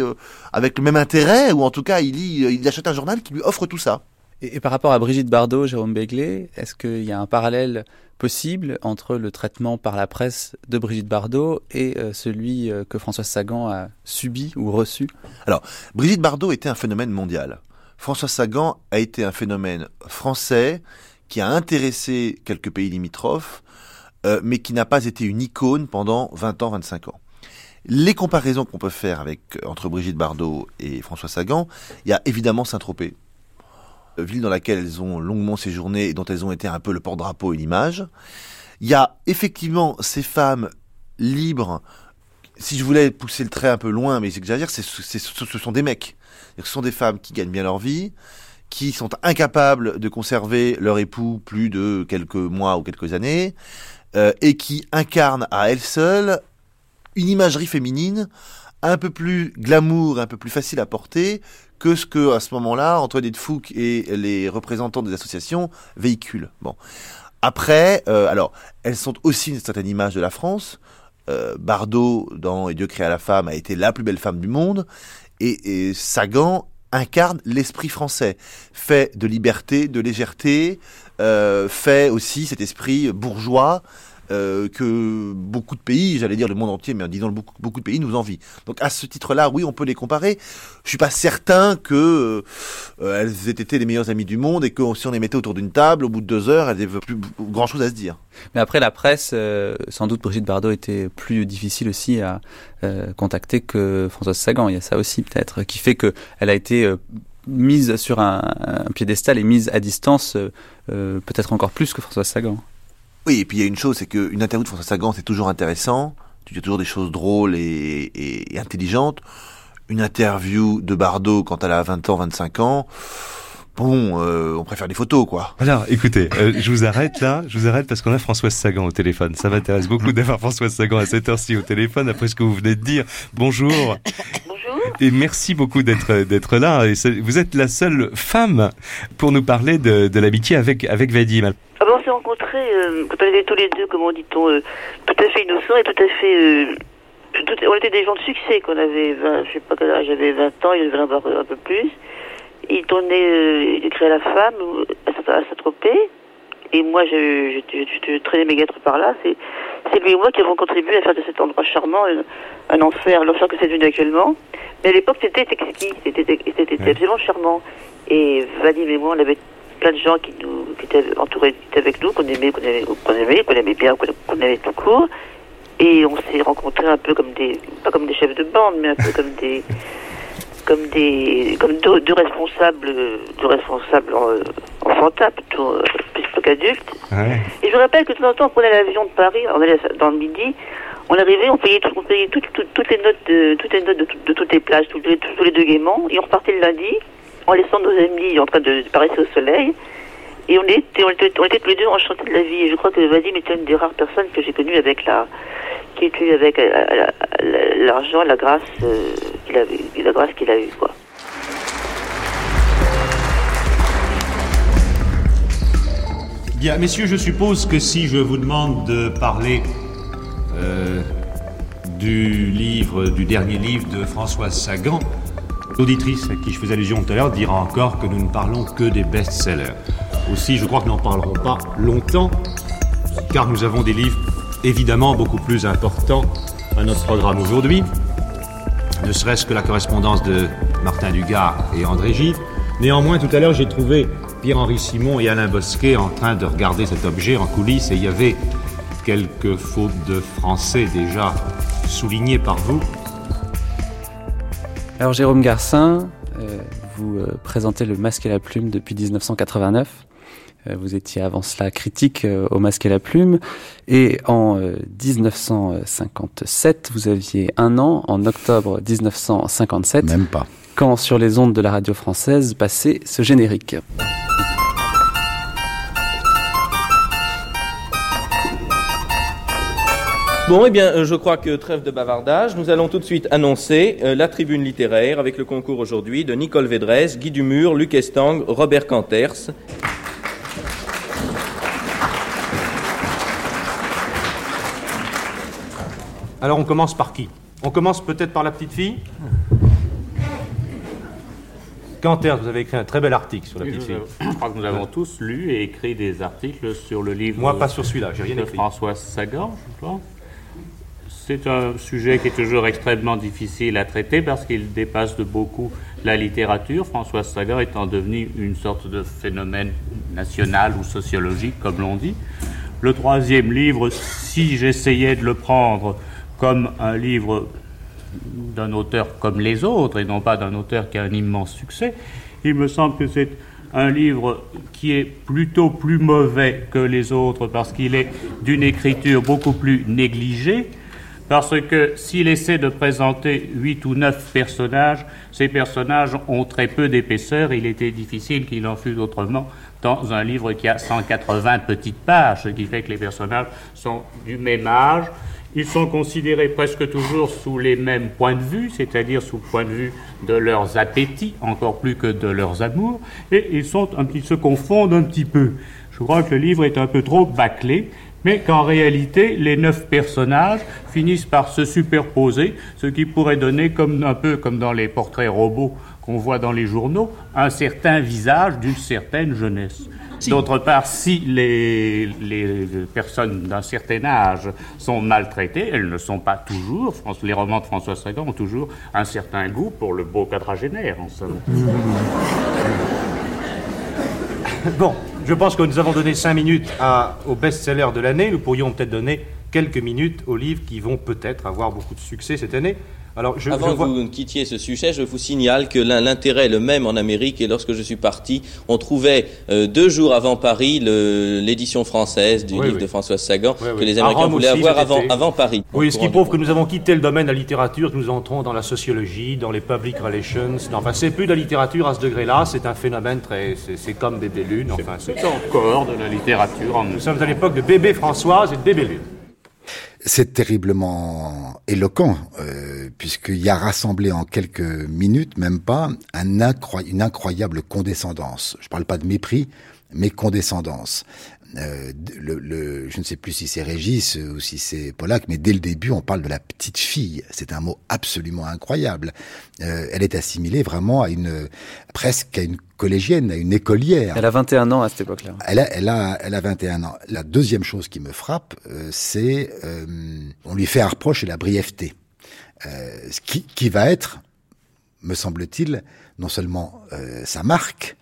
avec le même intérêt, ou en tout cas, il lit, il achète un journal qui lui offre tout ça. Et, par rapport à Brigitte Bardot, Jérôme Begley, est-ce qu'il y a un parallèle possible entre le traitement par la presse de Brigitte Bardot et euh, celui euh, que François Sagan a subi ou reçu? Alors, Brigitte Bardot était un phénomène mondial. François Sagan a été un phénomène français qui a intéressé quelques pays limitrophes, euh, mais qui n'a pas été une icône pendant 20 ans, 25 ans. Les comparaisons qu'on peut faire entre Brigitte Bardot et François Sagan, il y a évidemment Saint-Tropez, ville dans laquelle elles ont longuement séjourné et dont elles ont été un peu le porte-drapeau et l'image. Il y a effectivement ces femmes libres. Si je voulais pousser le trait un peu loin, mais j'exagère, c'est, ce sont des mecs. Ce sont des femmes qui gagnent bien leur vie, qui sont incapables de conserver leur époux plus de quelques mois ou quelques années, euh, et qui incarnent à elles seules une imagerie féminine un peu plus glamour, un peu plus facile à porter que ce que à ce moment-là Antoine Fouque et les représentants des associations véhiculent. Bon. Après, euh, alors, elles sont aussi une certaine image de la France. Euh, Bardot, dans Et Dieu créa la femme, a été la plus belle femme du monde. Et, et Sagan incarne l'esprit français, fait de liberté, de légèreté, euh, fait aussi cet esprit bourgeois euh, que beaucoup de pays, j'allais dire le monde entier, mais en disant beaucoup, beaucoup de pays nous envient. Donc à ce titre-là, oui, on peut les comparer. Je suis pas certain que euh, elles aient été les meilleures amies du monde et que si on les mettait autour d'une table, au bout de deux heures, elles n'avaient plus grand-chose à se dire. Mais après la presse, euh, sans doute Brigitte Bardot était plus difficile aussi à contacter que Françoise Sagan. Il y a ça aussi peut-être qui fait que elle a été mise sur un, un, piédestal et mise à distance peut-être encore plus que Françoise Sagan. Oui, et puis il y a une chose, c'est qu'une interview de François Sagan, c'est toujours intéressant. Tu dis toujours des choses drôles et, et, intelligentes. Une interview de Bardot quand elle a 20 ans, 25 ans, bon, euh, on préfère des photos, quoi. Alors, écoutez, euh, je vous arrête là, je vous arrête parce qu'on a Françoise Sagan au téléphone. Ça m'intéresse beaucoup d'avoir Françoise Sagan à cette heure-ci au téléphone, après ce que vous venez de dire. Bonjour. Bonjour. Et merci beaucoup d'être d'être là. Et vous êtes la seule femme pour nous parler de, de l'amitié avec avec Vadim. Ah ben, on s'est rencontrés euh, quand on était tous les deux, comment dit-on, euh, tout à fait innocents et tout à fait... Euh, tout, on était des gens de succès, qu'on avait 20, je sais pas quel âge, j'avais 20 ans, il devait en avoir un peu plus. Il tournait, euh, il créait la femme à, à Saint-Tropez. Et moi, je, je, je, je, traînais mes guêtres par là. C'est, c'est lui et moi qui avons contribué à faire de cet endroit charmant un, un enfer, l'enfer que c'est devenu actuellement. Mais à l'époque, c'était exquis, c'était, c'était, c'était absolument charmant. Et Vadim et moi, on avait plein de gens qui nous qui étaient entourés qui étaient avec nous, qu'on aimait, qu'on aimait, qu'on aimait, qu'on aimait bien, qu'on aimait tout court. Et on s'est rencontrés un peu comme des, pas comme des chefs de bande, mais un peu comme des, comme des, comme deux, deux responsables, deux responsables en, enfantins, plutôt euh, plus qu'adultes. Ouais. Et je me rappelle que de temps en temps, on prenait l'avion de Paris, on allait dans le midi, on arrivait, on payait, tout, on payait toutes les notes de, toutes les notes de, de toutes les plages, tous les, tous les deux gaiements, et on repartait le lundi, en laissant nos amis en train de paraître au soleil. Et on était, on était, on était tous les deux enchantés de la vie. Et je crois que Vadim était une des rares personnes que j'ai connues avec la, qui était avec l'argent, la grâce euh, qu'il avait, la grâce qu'il a eue, quoi. Bien, messieurs, je suppose que si je vous demande de parler euh, du livre, du dernier livre de Françoise Sagan, l'auditrice à qui je faisais allusion tout à l'heure dira encore que nous ne parlons que des best-sellers. Aussi, je crois que nous n'en parlerons pas longtemps, car nous avons des livres évidemment beaucoup plus importants à notre programme aujourd'hui, ne serait-ce que la correspondance de Martin Dugard et André Gide. Néanmoins, tout à l'heure, j'ai trouvé Pierre-Henri Simon et Alain Bosquet en train de regarder cet objet en coulisses et il y avait quelques fautes de français déjà soulignées par vous. Alors Jérôme Garcin, euh, vous euh, présentez le masque et la plume depuis 1989. Euh, vous étiez avant cela critique euh, au masque et la plume. Et en 1957, vous aviez un an, en octobre 1957. Même pas. Quand sur les ondes de la radio française passait ce générique. Bon, eh bien, je crois que trêve de bavardage. Nous allons tout de suite annoncer euh, la tribune littéraire avec le concours aujourd'hui de Nicole Védresse, Guy Dumur, Luc Estang, Robert Canters. Alors on commence par qui? On commence peut-être par la petite fille? Canters, vous avez écrit un très bel article sur la petite fille. Je crois que nous avons tous lu et écrit des articles sur le livre. Moi, pas sur celui-là, j'ai rien de écrit. François Sagan, je pense. C'est un sujet qui est toujours extrêmement difficile à traiter parce qu'il dépasse de beaucoup la littérature, François Sagan étant devenu une sorte de phénomène national ou sociologique, comme l'on dit. Le troisième livre, si j'essayais de le prendre comme un livre d'un auteur comme les autres, et non pas d'un auteur qui a un immense succès, il me semble que c'est un livre qui est plutôt plus mauvais que les autres parce qu'il est d'une écriture beaucoup plus négligée, parce que s'il essaie de présenter huit ou neuf personnages, ces personnages ont très peu d'épaisseur. Il était difficile qu'il en fût autrement dans un livre qui a 180 petites pages, ce qui fait que les personnages sont du même âge. Ils sont considérés presque toujours sous les mêmes points de vue, c'est-à-dire sous le point de vue de leurs appétits, encore plus que de leurs amours, et ils, se confondent un petit peu. Je crois que le livre est un peu trop bâclé, mais qu'en réalité, les neuf personnages finissent par se superposer, ce qui pourrait donner, comme, un peu comme dans les portraits robots qu'on voit dans les journaux, un certain visage d'une certaine jeunesse. D'autre part, si les, les personnes d'un certain âge sont maltraitées, elles ne sont pas toujours, les romans de François Sagan ont toujours un certain goût pour le beau quadragénaire, en somme. Bon, je pense que nous avons donné cinq minutes à, au best-seller de l'année. Nous pourrions peut-être donner quelques minutes aux livres qui vont peut-être avoir beaucoup de succès cette année. Alors, je, Avant que vous quittiez ce sujet, je vous signale que l'intérêt est le même en Amérique et lorsque je suis parti, on trouvait euh, deux jours avant Paris l'édition française du livre de François Sagan que les Américains voulaient avoir avant, avant, Paris. Oui, ce qui prouve que nous avons quitté le domaine de la littérature, nous entrons dans la sociologie, dans les public relations. Enfin, c'est plus de la littérature à ce degré-là, c'est un phénomène très... C'est comme Bébé Lune, enfin... C'est encore de la littérature. Nous sommes à l'époque de Bébé Françoise et de Bébé Lune. C'est terriblement éloquent, euh, puisqu'il y a rassemblé en quelques minutes, même pas, un une incroyable condescendance. Je ne parle pas de mépris, mais condescendance. Euh, le, je ne sais plus si c'est Régis ou si c'est Pollack, mais dès le début, on parle de la petite fille. C'est un mot absolument incroyable. Euh, elle est assimilée vraiment à une presque à une collégienne, à une écolière. Elle a 21 ans à cette époque-là. Elle a, elle a, elle a 21 ans. La deuxième chose qui me frappe, euh, c'est euh, on lui fait un reproche et la brièveté, euh, ce qui, qui va être, me semble-t-il, non seulement sa marque,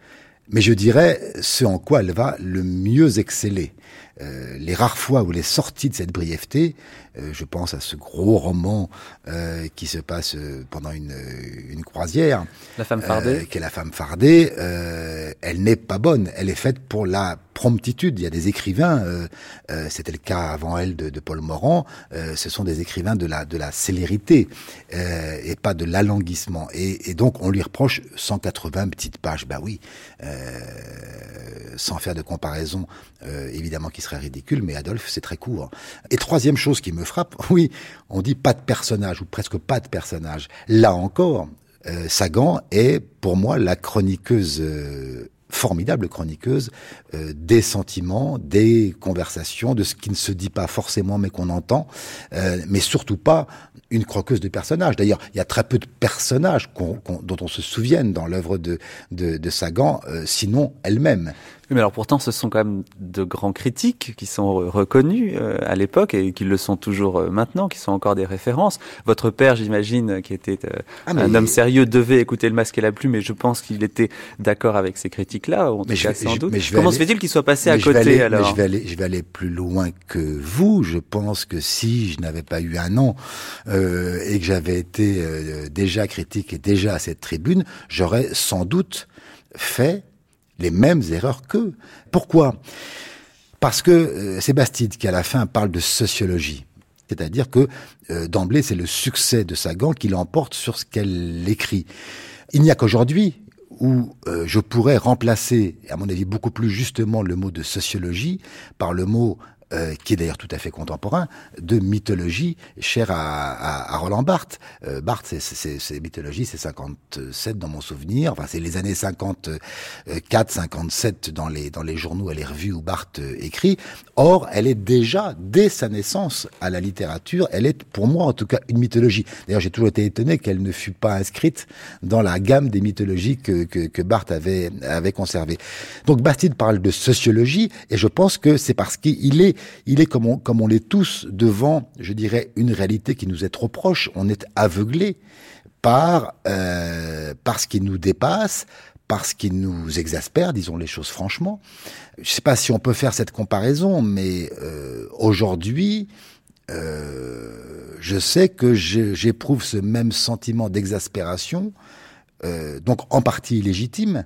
mais je dirais ce en quoi elle va le mieux exceller. Euh, les rares fois où elle est sortie de cette brièveté, euh, je pense à ce gros roman euh, qui se passe pendant une, une croisière, la femme fardée, qui est la femme fardée, elle n'est pas bonne. Elle est faite pour la promptitude. Il y a des écrivains, c'était le cas avant elle de, de Paul Morand, ce sont des écrivains de la de la célérité et pas de l'alanguissement. Et, et, donc on lui reproche 180 petites pages. Bah oui, sans faire de comparaison évidemment qui serait ridicule, mais Adolphe, c'est très court. Et troisième chose qui me frappe, oui, on dit pas de personnage, ou presque pas de personnage. Là encore, euh, Sagan est, pour moi, la chroniqueuse... Euh, formidable chroniqueuse euh, des sentiments, des conversations, de ce qui ne se dit pas forcément mais qu'on entend, mais surtout pas une croqueuse de personnages. D'ailleurs, il y a très peu de personnages dont on se souvienne dans l'œuvre de, de, Sagan, sinon elle-même mais alors pourtant, ce sont quand même de grands critiques qui sont reconnus euh, à l'époque et qui le sont toujours euh, maintenant, qui sont encore des références. Votre père, j'imagine, qui était euh, ah, un homme sérieux, devait écouter le masque et la plume, mais je pense qu'il était d'accord avec ces critiques-là, en tout cas sans doute. Comment se fait-il qu'il soit passé à côté alors je vais, aller, je vais aller plus loin que vous. Je pense que si je n'avais pas eu un an et que j'avais été déjà critique et déjà à cette tribune, j'aurais sans doute fait les mêmes erreurs qu'eux. Pourquoi? Parce que euh, c'est qui à la fin parle de sociologie. C'est-à-dire que euh, d'emblée, c'est le succès de Sagan qui l'emporte sur ce qu'elle écrit. Il n'y a qu'aujourd'hui où euh, je pourrais remplacer, à mon avis beaucoup plus justement, le mot de sociologie par le mot euh, qui est d'ailleurs tout à fait contemporain, de mythologie chère à, à, à Roland Barthes. Euh, Barthes, c'est mythologie, c'est 57 dans mon souvenir, enfin c'est les années 54, 57 dans les, dans les journaux et les revues où Barthes euh, écrit. Or, elle est déjà, dès sa naissance à la littérature, elle est pour moi en tout cas une mythologie. D'ailleurs, j'ai toujours été étonné qu'elle ne fût pas inscrite dans la gamme des mythologies que, que, que Barthes avait, avait conservées. Donc Bastide parle de sociologie, et je pense que c'est parce qu'il est il est comme on, comme on l'est tous devant, je dirais, une réalité qui nous est trop proche. On est aveuglé par, euh, par ce qui nous dépasse, par ce qui nous exaspère, disons les choses franchement. Je ne sais pas si on peut faire cette comparaison, mais euh, aujourd'hui, euh, je sais que j'éprouve ce même sentiment d'exaspération, donc en partie illégitime,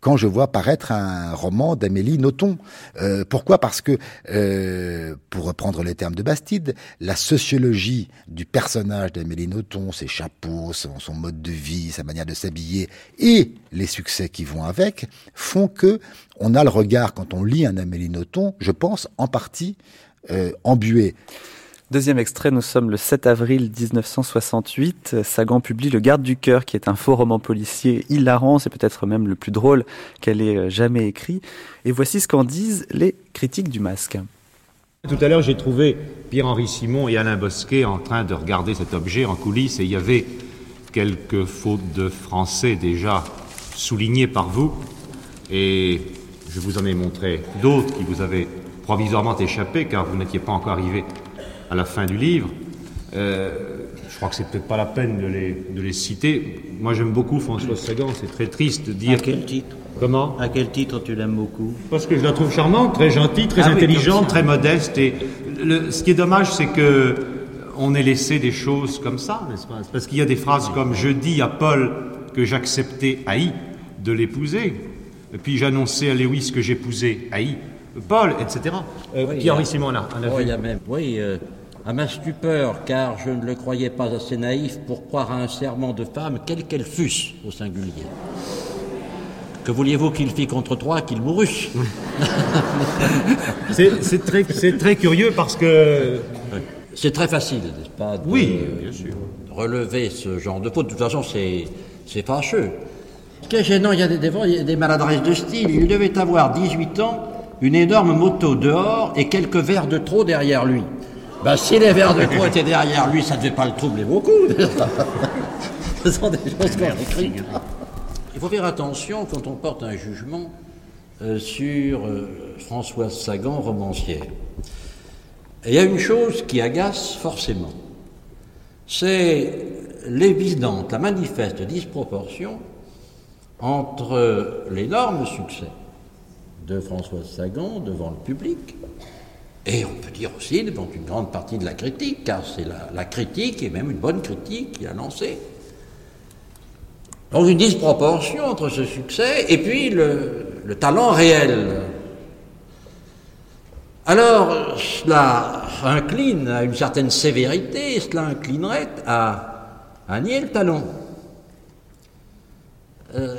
quand je vois paraître un roman d'Amélie Nothomb. Euh, pourquoi? Parce que, euh, pour reprendre les termes de Bastide, la sociologie du personnage d'Amélie Nothomb, ses chapeaux, son, mode de vie, sa manière de s'habiller et les succès qui vont avec, font que on a le regard, quand on lit un Amélie Nothomb, je pense, en partie euh, embué. Deuxième extrait, nous sommes le 7 avril 1968. Sagan publie Le Garde du Cœur, qui est un faux roman policier hilarant, c'est peut-être même le plus drôle qu'elle ait euh, jamais écrit. Et voici ce qu'en disent les critiques du masque. Tout à l'heure, j'ai trouvé Pierre-Henri Simon et Alain Bosquet en train de regarder cet objet en coulisses et il y avait quelques fautes de français déjà soulignées par vous. Et je vous en ai montré d'autres qui vous avaient provisoirement échappé car vous n'étiez pas encore arrivé à la fin du livre. Euh, je crois que c'est peut-être pas la peine de les, de les citer. Moi, j'aime beaucoup François Sagan. C'est très triste de dire. À quel titre Comment À quel titre tu l'aimes beaucoup Parce que je la trouve charmante, très gentille, très ah intelligente, très modeste. Et le, ce qui est dommage, c'est que on ait laissé des choses comme ça, n'est-ce pas? Parce qu'il y a des phrases comme Je dis à Paul que j'acceptais Haï de l'épouser, puis j'annonçais à Lewis que j'épousais Haï, Paul, etc. Euh, Pierre-Henri Simon, là, oh, il y a même, oui, euh, à ma stupeur, car je ne le croyais pas assez naïf pour croire à un serment de femme, quelle qu'elle fût, au singulier. Que vouliez-vous qu'il fît contre toi, qu'il mourût C'est très, très, curieux parce que... C'est très facile, n'est-ce pas de, Oui, bien sûr. Relever ce genre de faute. De toute façon, c'est fâcheux. Ce qui est gênant, il y a des, des, des maladresses de style. Il devait avoir 18 ans, une énorme moto dehors et quelques verres de trop derrière lui. Ben, si les verres de trop étaient derrière lui, ça ne devait pas le troubler beaucoup. Il faut faire attention quand on porte un jugement euh, sur euh, Françoise Sagan, romancière. il y a une chose qui agace forcément, c'est l'évidente, la manifeste disproportion entre l'énorme succès de Françoise Sagan devant le public et on peut dire aussi devant une grande partie de la critique, car c'est la, critique, et même une bonne critique, qui a lancé. Donc une disproportion entre ce succès et puis le, talent réel. Alors, cela incline à une certaine sévérité, cela inclinerait à, à nier le talent. Euh,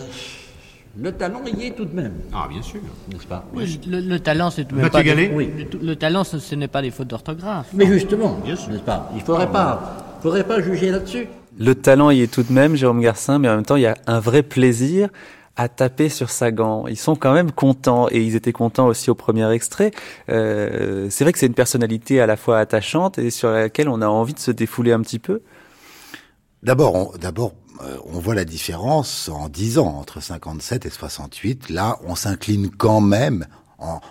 le talent y est tout de même. Ah, bien sûr. N'est-ce pas oui, le, talent, c'est tout de même pas. oui. le, talent, ce, n'est pas des fautes d'orthographe. Mais justement, n'est-ce pas Il ne faudrait, pas, faudrait pas juger là-dessus. Le talent y est tout de même, Jérôme Garcin, mais en même temps, il y a un vrai plaisir à taper sur Sagan. Ils sont quand même contents et ils étaient contents aussi au premier extrait. Euh, c'est vrai que c'est une personnalité à la fois attachante et sur laquelle on a envie de se défouler un petit peu. D'abord, d'abord euh, on voit la différence en 10 ans entre 57 et 68. Là, on s'incline quand même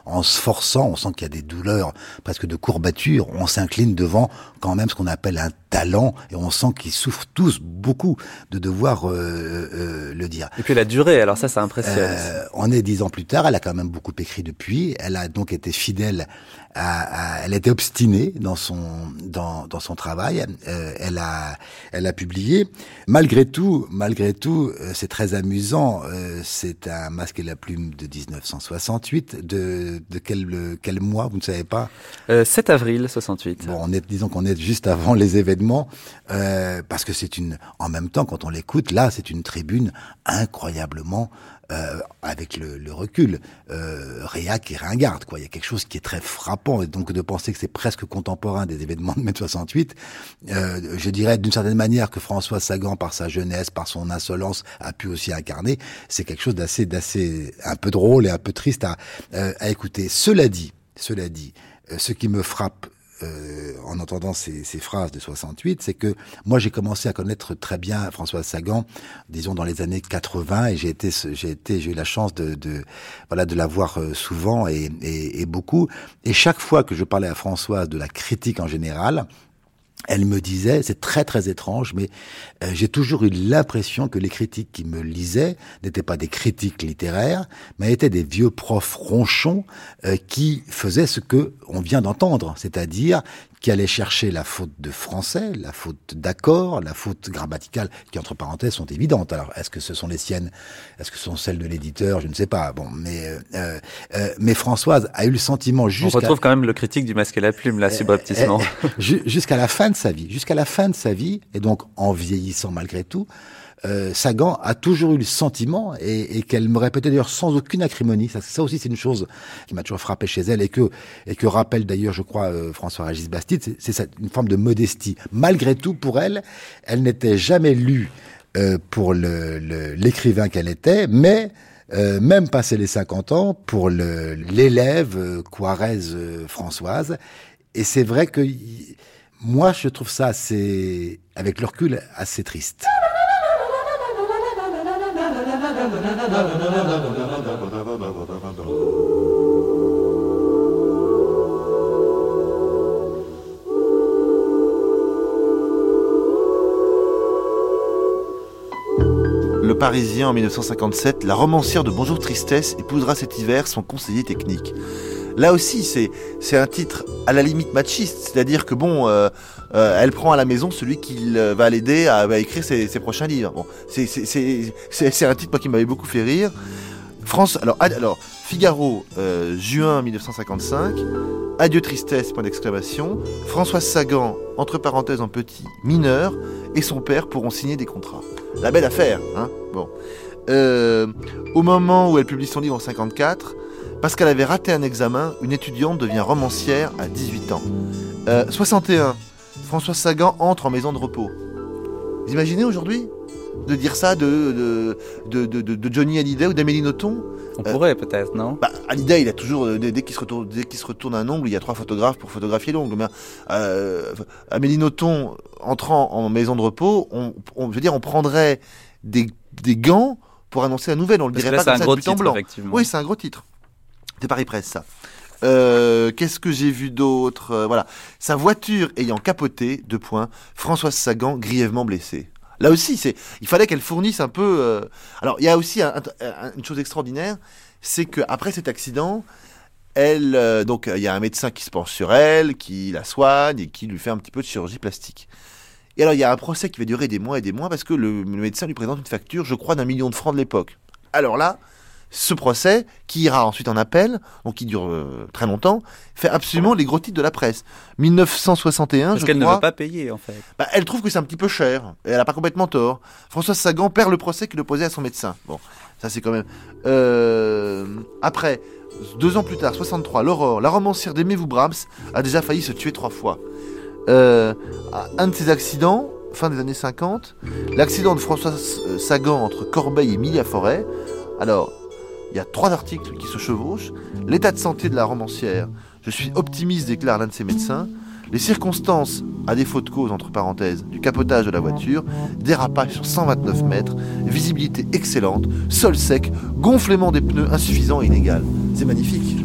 en, se forçant, on sent qu'il y a des douleurs, presque de courbatures, on s'incline devant quand même ce qu'on appelle un talent, et on sent qu'ils souffrent tous beaucoup de devoir euh, euh, le dire. Et puis la durée, alors ça, ça impressionne. Euh, on est dix ans plus tard, elle a quand même beaucoup écrit depuis, elle a donc été fidèle à, elle était obstinée dans son dans, dans son travail. Euh, elle a elle a publié. Malgré tout, malgré tout, euh, c'est très amusant. Euh, c'est un masque et la plume de 1968. De de quel quel mois vous ne savez pas? 7 avril 68. Bon, on est disons qu'on est juste avant les événements parce que c'est une en même temps quand on l'écoute là, c'est une tribune incroyablement euh, avec le, le recul, euh, réac et ringarde. Quoi. Il y a quelque chose qui est très frappant, et donc de penser que c'est presque contemporain des événements de mai 68, euh, je dirais d'une certaine manière que François Sagan, par sa jeunesse, par son insolence, a pu aussi incarner, c'est quelque chose d'assez, d'assez un peu drôle et un peu triste à, euh, à écouter. Cela dit, cela dit, euh, ce qui me frappe euh, en entendant ces, ces, phrases de 68, c'est que moi j'ai commencé à connaître très bien Françoise Sagan, disons dans les années 80, et j'ai été, j'ai été, j'ai eu la chance de, de, voilà, de la voir euh, souvent et, et, et beaucoup. Et chaque fois que je parlais à Françoise de la critique en général, elle me disait, c'est très très étrange, mais euh, j'ai toujours eu l'impression que les critiques qui me lisaient n'étaient pas des critiques littéraires, mais étaient des vieux profs ronchons euh, qui faisaient ce que on vient d'entendre, c'est-à-dire qui allait chercher la faute de français, la faute d'accord, la faute grammaticale, qui entre parenthèses sont évidentes. Alors, est-ce que ce sont les siennes? Est-ce que ce sont celles de l'éditeur? Je ne sais pas. Bon, mais euh, euh, mais Françoise a eu le sentiment jusqu'à... On retrouve quand même le critique du masque et la plume, là, euh, subrepticement. jusqu'à la fin de sa vie, jusqu'à la fin de sa vie, et donc en vieillissant malgré tout, euh, Sagan a toujours eu le sentiment, et, et qu'elle me répétait d'ailleurs sans aucune acrimonie, ça, ça aussi c'est une chose qui m'a toujours frappé chez elle, et que, et que rappelle d'ailleurs, je crois, euh, François-Régis Bastide, c'est une forme de modestie. Malgré tout, pour elle, elle n'était jamais lue euh, pour l'écrivain qu'elle était, mais euh, même passé les 50 ans, pour l'élève euh, Françoise. Et c'est vrai que moi, je trouve ça assez, avec le recul, assez triste. Le Parisien en 1957, la romancière de Bonjour Tristesse épousera cet hiver son conseiller technique. Là aussi, c'est un titre à la limite machiste, c'est-à-dire que bon, euh, euh, elle prend à la maison celui qui euh, va l'aider à, écrire ses, prochains livres. C'est un titre moi qui m'avait beaucoup fait rire. France, alors Figaro, juin 1955. Adieu tristesse, point d'exclamation. Françoise Sagan, entre parenthèses en petit, mineur, et son père pourront signer des contrats. La belle affaire, hein Bon. Au moment où elle publie son livre en 54, parce qu'elle avait raté un examen, une étudiante devient romancière à 18 ans. Euh, 61, Françoise Sagan entre en maison de repos. Vous imaginez aujourd'hui de dire ça de, de, de, de, Johnny Hallyday ou d'Amélie Nothomb? On pourrait peut-être, non? bah, Hallyday, il a toujours, dès, dès qu'il se, retourne, dès qu'il se retourne un ongle, il y a trois photographes pour photographier l'ongle. Mais euh, Amélie Nothomb, entrant en maison de repos, on, on, je veux dire, on prendrait des, des gants pour annoncer la nouvelle. On le dirait pas comme ça but en blanc. Oui, c'est un gros titre. C'est Paris Presse, ça. Euh, Qu'est-ce que j'ai vu d'autre euh, Voilà. Sa voiture ayant capoté, deux points, Françoise Sagan grièvement blessée. Là aussi, c'est, il fallait qu'elle fournisse un peu. Euh... Alors, il y a aussi un, un, une chose extraordinaire, c'est que après cet accident, elle, euh, donc, il y a un médecin qui se penche sur elle, qui la soigne et qui lui fait un petit peu de chirurgie plastique. Et alors, il y a un procès qui va durer des mois et des mois parce que le médecin lui présente une facture, je crois, d'un million de francs de l'époque. Alors là, ce procès, qui ira ensuite en appel, donc qui dure euh, très longtemps, fait absolument les gros titres de la presse. 1961, Parce qu'elle ne veut pas payer, en fait. Bah, elle trouve que c'est un petit peu cher, et elle n'a pas complètement tort. Françoise Sagan perd le procès qu'il opposait à son médecin. Bon, ça c'est quand même... Euh... Après, deux ans plus tard, 63, l'Aurore, la romancière Brahms, a déjà failli se tuer trois fois. Euh, un de ces accidents, fin des années 50, l'accident de François Sagan entre Corbeil et Milia-Forêt. Alors, il y a trois articles qui se chevauchent. L'état de santé de la romancière. Je suis optimiste, déclare l'un de ses médecins. Les circonstances, à défaut de cause, entre parenthèses, du capotage de la voiture, dérapage sur 129 mètres, visibilité excellente, sol sec, gonflement des pneus insuffisant et inégal. C'est magnifique.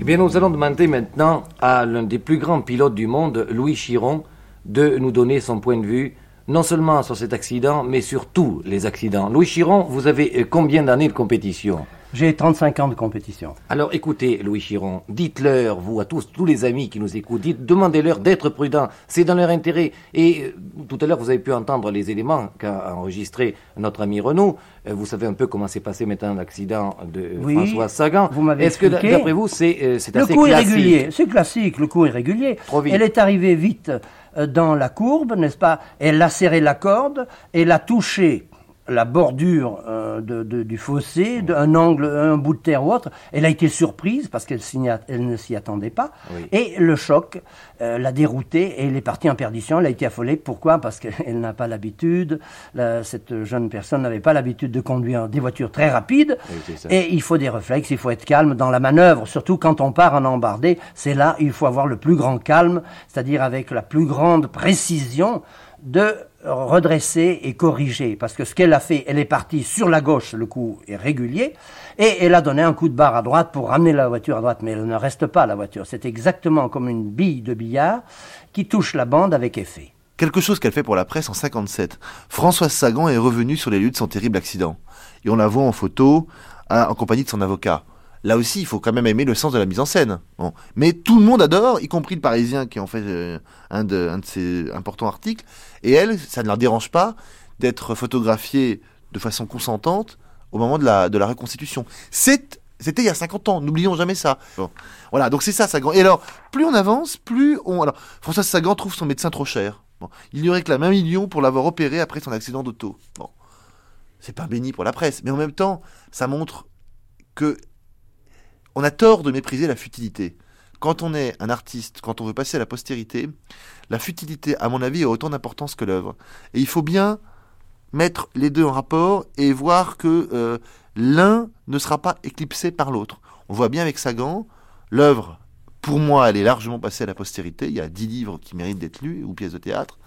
Eh bien, nous allons demander maintenant à l'un des plus grands pilotes du monde, Louis Chiron, de nous donner son point de vue non seulement sur cet accident, mais sur tous les accidents. Louis Chiron, vous avez combien d'années de compétition J'ai 35 ans de compétition. Alors écoutez, Louis Chiron, dites-leur, vous à tous, tous les amis qui nous écoutent, dites, demandez-leur d'être prudents, c'est dans leur intérêt. Et euh, tout à l'heure, vous avez pu entendre les éléments qu'a enregistré notre ami Renaud. Euh, vous savez un peu comment s'est passé maintenant l'accident de oui, François Sagan. Vous m'avez Est-ce que d'après vous, c'est euh, assez Le coup est régulier, c'est classique, le coup est régulier. Trop vite. Elle est arrivée vite dans la courbe, n'est-ce pas Elle a serré la corde, elle a touché la bordure euh, de, de, du fossé, d'un angle, un bout de terre ou autre. Elle a été surprise parce qu'elle elle ne s'y attendait pas. Oui. Et le choc euh, l'a déroutée et elle est partie en perdition. Elle a été affolée. Pourquoi? Parce qu'elle n'a pas l'habitude. Cette jeune personne n'avait pas l'habitude de conduire des voitures très rapides. Oui, et il faut des réflexes, il faut être calme dans la manœuvre. Surtout quand on part en embardé, c'est là il faut avoir le plus grand calme, c'est-à-dire avec la plus grande précision de redresser et corriger. Parce que ce qu'elle a fait, elle est partie sur la gauche, le coup est régulier, et elle a donné un coup de barre à droite pour ramener la voiture à droite, mais elle ne reste pas la voiture. C'est exactement comme une bille de billard qui touche la bande avec effet. Quelque chose qu'elle fait pour la presse en 57. Françoise Sagan est revenue sur les lieux de son terrible accident. Et on la voit en photo hein, en compagnie de son avocat. Là aussi, il faut quand même aimer le sens de la mise en scène. Bon. Mais tout le monde adore, y compris le Parisien qui en fait euh, un, de, ses importants articles. Et elle, ça ne la dérange pas d'être photographiée de façon consentante au moment de la, reconstitution. C'était il y a 50 ans, n'oublions jamais ça. Voilà, donc c'est ça Sagan. Et alors, plus on avance, plus on... Alors, François Sagan trouve son médecin trop cher. Bon. Il lui réclame un million pour l'avoir opéré après son accident d'auto. Bon. C'est pas béni pour la presse, mais en même temps, ça montre que on a tort de mépriser la futilité. Quand on est un artiste, quand on veut passer à la postérité, la futilité, à mon avis, a autant d'importance que l'œuvre. Et il faut bien mettre les deux en rapport et voir que euh, l'un ne sera pas éclipsé par l'autre. On voit bien avec Sagan, l'œuvre, pour moi, elle est largement passée à la postérité. Il y a dix livres qui méritent d'être lus, ou pièces de théâtre.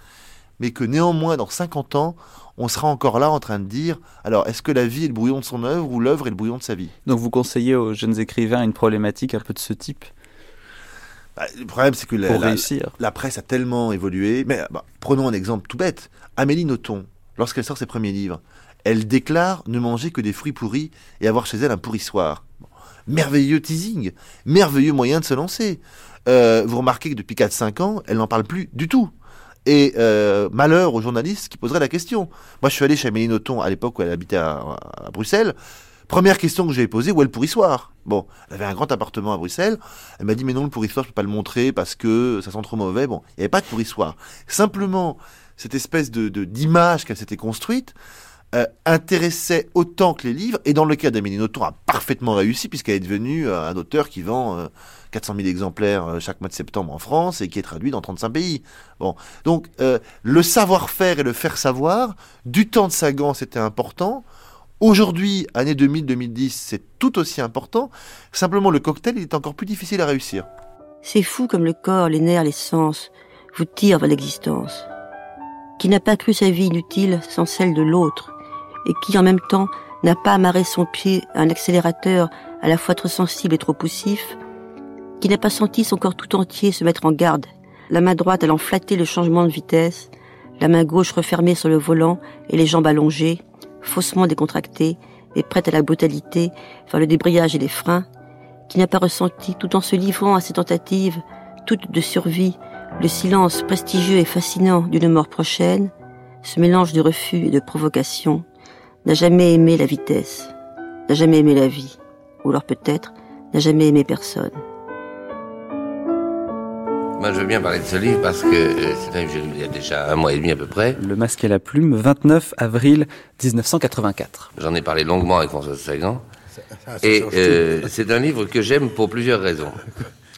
Mais que néanmoins, dans 50 ans, on sera encore là en train de dire alors, est-ce que la vie est le brouillon de son œuvre ou l'œuvre est le brouillon de sa vie? Donc vous conseillez aux jeunes écrivains une problématique un peu de ce type? Bah, Le problème, c'est que la, presse a tellement évolué. Mais bah, prenons un exemple tout bête. Amélie Nothomb, lorsqu'elle sort ses premiers livres, elle déclare ne manger que des fruits pourris et avoir chez elle un pourrissoir. Bon. merveilleux teasing, merveilleux moyen de se lancer. Euh, vous remarquez que depuis 4-5 ans, elle n'en parle plus du tout. Et euh, malheur aux journalistes qui poseraient la question. Moi, je suis allé chez Amélie Nothomb à l'époque où elle habitait à, Bruxelles. Première question que j'ai posée, où est le pourrissoir Bon, elle avait un grand appartement à Bruxelles. Elle m'a dit, mais non, le pourrissoir, je peux pas le montrer parce que ça sent trop mauvais. Bon, il n'y avait pas de pourrissoir. Simplement, cette espèce de d'image qu'elle s'était construite, euh, intéressait autant que les livres, et dans le cas d'Amélie Nothomb a parfaitement réussi, puisqu'elle est devenue euh, un auteur qui vend 400 euh, 000 exemplaires chaque mois de septembre en France, et qui est traduit dans 35 pays. Bon, donc le savoir-faire et le faire savoir, du temps de Sagan c'était important, Aujourd'hui, année 2000-2010, c'est tout aussi important. Simplement, le cocktail, il est encore plus difficile à réussir. C'est fou comme le corps, les nerfs, les sens vous tirent vers l'existence. Qui n'a pas cru sa vie inutile sans celle de l'autre? Et qui en même temps n'a pas amarré son pied à un accélérateur à la fois trop sensible et trop poussif, qui n'a pas senti son corps tout entier se mettre en garde, la main droite allant flatter le changement de vitesse, la main gauche refermée sur le volant et les jambes allongées, faussement décontractées et prêtes à la brutalité vers le débrayage et les freins, qui n'a pas ressenti, tout en se livrant à ses tentatives, toutes de survie, le silence prestigieux et fascinant d'une mort prochaine, ce mélange de refus et de provocation, n'a jamais aimé la vitesse, n'a jamais aimé la vie, ou alors peut-être n'a jamais aimé personne. Moi, je veux bien parler de ce livre parce que euh, c'est un livre il y a déjà un mois et demi à peu près. Le masque et la plume, 29 avril 1984. J'en ai parlé longuement avec François Sagan. et euh, c'est un livre que j'aime pour plusieurs raisons.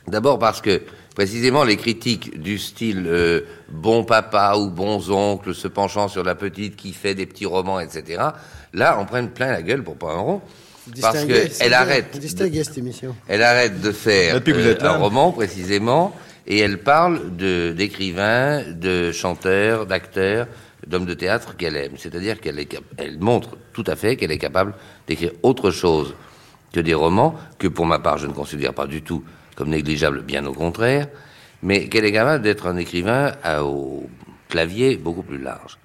D'abord parce que précisément les critiques du style euh, bon papa ou bons oncles se penchant sur la petite qui fait des petits romans, etc là, on prenne plein la gueule pour pas un rond. Parce qu'elle arrête, de, elle arrête de faire euh, un roman précisément, et elle parle de d'écrivains, de chanteurs, d'acteurs, d'hommes de théâtre qu'elle aime. C'est-à-dire qu'elle elle montre tout à fait qu'elle est capable d'écrire autre chose que des romans, que pour ma part je ne considère pas du tout comme négligeable, bien au contraire, mais qu'elle est capable d'être un écrivain au clavier beaucoup plus large.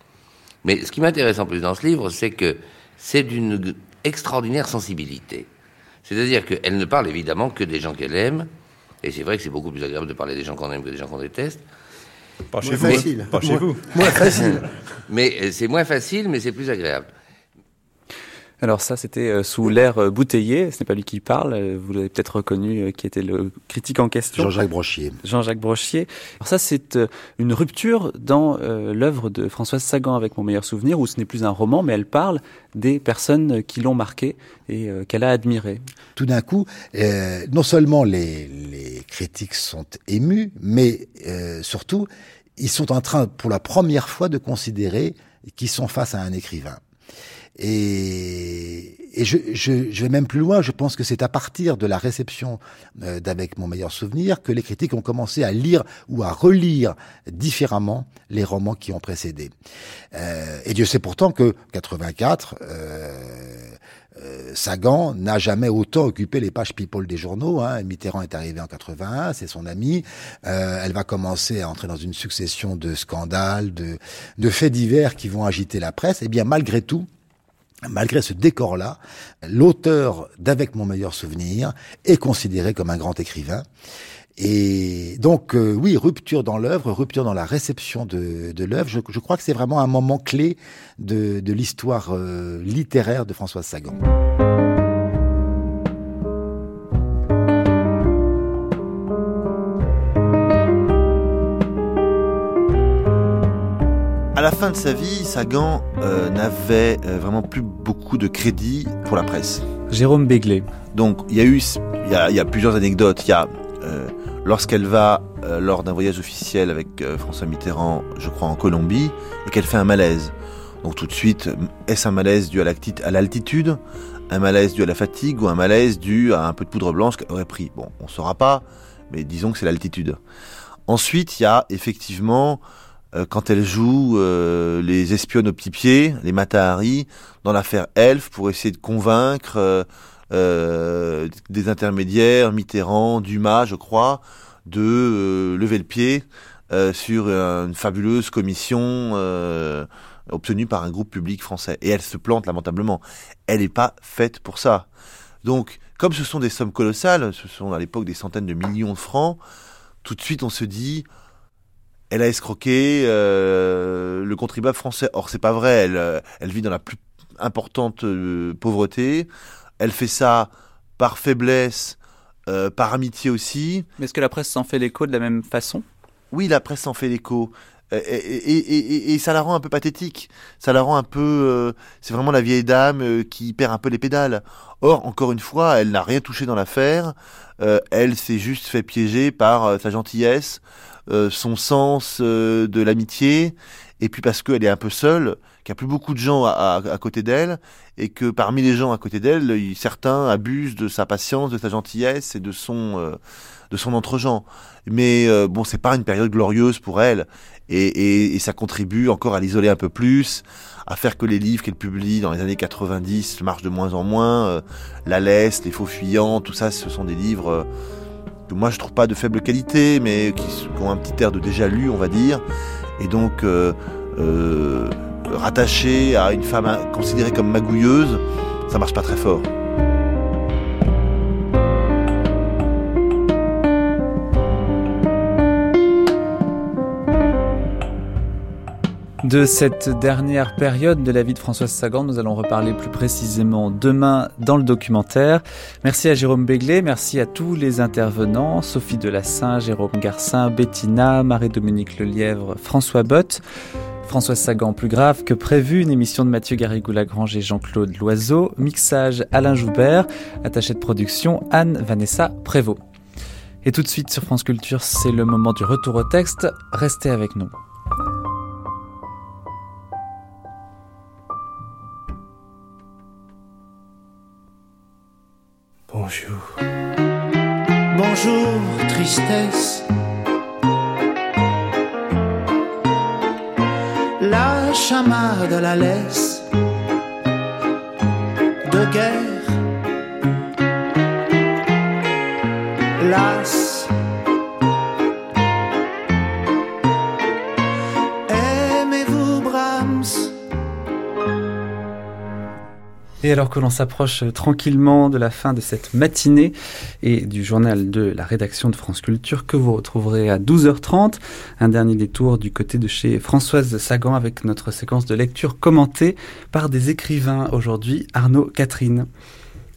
Mais ce qui m'intéresse en plus dans ce livre, c'est que c'est d'une extraordinaire sensibilité. C'est-à-dire qu'elle ne parle évidemment que des gens qu'elle aime, et c'est vrai que c'est beaucoup plus agréable de parler des gens qu'on aime que des gens qu'on déteste. Pas chez vous. Facile. Pas chez vous. Moins facile. mais euh, c'est moins facile, mais c'est plus agréable. Alors ça, c'était euh, sous l'air euh, bouteillé. Ce n'est pas lui qui parle. Euh, vous l'avez peut-être reconnu, qui était le critique en question. Jean-Jacques Brochier. Jean-Jacques Brochier. Alors ça, c'est une rupture dans l'œuvre de Françoise Sagan avec mon meilleur souvenir, où ce n'est plus un roman, mais elle parle des personnes qui l'ont marqué et qu'elle a admiré. Tout d'un coup, non seulement les, les, critiques sont émus, mais surtout, ils sont en train, pour la première fois, de considérer qu'ils sont face à un écrivain. Et, et je, je, je, vais même plus loin, je pense que c'est à partir de la réception euh, d'Avec mon meilleur souvenir que les critiques ont commencé à lire ou à relire différemment les romans qui ont précédé. Euh, et Dieu sait pourtant que 84, euh, euh, Sagan n'a jamais autant occupé les pages people des journaux. Hein. Mitterrand est arrivé en 81, c'est son ami. Euh, elle va commencer à entrer dans une succession de scandales, de, de faits divers qui vont agiter la presse. Et eh bien malgré tout, Malgré ce décor-là, l'auteur d'Avec mon meilleur souvenir est considéré comme un grand écrivain. Et donc, euh, oui, rupture dans l'œuvre, rupture dans la réception de, l'œuvre. Je, crois que c'est vraiment un moment clé de, de l'histoire euh, littéraire de Françoise Sagan. La fin de sa vie, Sagan euh, n'avait euh, vraiment plus beaucoup de crédit pour la presse. Jérôme Béglé. Donc il y a eu, il y a, plusieurs anecdotes. Il y a euh, lorsqu'elle va lors d'un voyage officiel avec François Mitterrand, je crois en Colombie, et qu'elle fait un malaise. Donc tout de suite, est-ce un malaise dû à l'altitude, un malaise dû à la fatigue ou un malaise dû à un peu de poudre blanche qu'elle aurait pris? Bon, on ne saura pas, mais disons que c'est l'altitude. Ensuite, il y a effectivement euh, quand elle joue euh, les espionnes au petit pied, les Matahari, dans l'affaire Elf, pour essayer de convaincre euh, des intermédiaires, Mitterrand, Dumas, je crois, de lever le pied sur une fabuleuse commission obtenue par un groupe public français. Et elle se plante lamentablement. Elle n'est pas faite pour ça. Donc, comme ce sont des sommes colossales, ce sont à l'époque des centaines de millions de francs, tout de suite on se dit, elle a escroqué euh, le contribuable français. Or, c'est pas vrai. Elle, euh, elle vit dans la plus importante euh, pauvreté. Elle fait ça par faiblesse, par amitié aussi. Mais est-ce que la presse s'en fait l'écho de la même façon? Oui, la presse s'en fait l'écho. Et, et, et, ça la rend un peu pathétique. Ça la rend un peu. c'est vraiment la vieille dame qui perd un peu les pédales. Or, encore une fois, elle n'a rien touché dans l'affaire. elle s'est juste fait piéger par sa gentillesse, son sens euh, de l'amitié, et puis parce qu'elle est un peu seule, qu'il n'y a plus beaucoup de gens à, côté d'elle, et que parmi les gens à côté d'elle, certains abusent de sa patience, de sa gentillesse et de son euh, de son entre-gens. Mais bon, c'est pas une période glorieuse pour elle, et, et ça contribue encore à l'isoler un peu plus, à faire que les livres qu'elle publie dans les années 90 marchent de moins en moins. la laisse, les faux fuyants, tout ça, ce sont des livres moi je trouve pas de faible qualité, mais qui, ont un petit air de déjà lu, on va dire, et donc euh, euh, rattaché à une femme considérée comme magouilleuse, ça marche pas très fort. De cette dernière période de la vie de Françoise Sagan, nous allons reparler plus précisément demain dans le documentaire. Merci à Jérôme Béglé, merci à tous les intervenants, Sophie Delassin, Jérôme Garcin, Bettina, Marie-Dominique Lelièvre, François Bott. Françoise Sagan, plus grave que prévu, une émission de Mathieu Garrigou-Lagrange et Jean-Claude Loiseau, mixage Alain Joubert, attaché de production Anne-Vanessa Prévost. Et tout de suite sur France Culture, c'est le moment du retour au texte. Restez avec nous. Bonjour. Tristesse. La chamade la laisse de guerre. Las Alors que l'on s'approche tranquillement de la fin de cette matinée et du journal de la rédaction de France Culture que vous retrouverez à 12h30, un dernier détour du côté de chez Françoise Sagan avec notre séquence de lecture commentée par des écrivains aujourd'hui, Arnaud Catherine.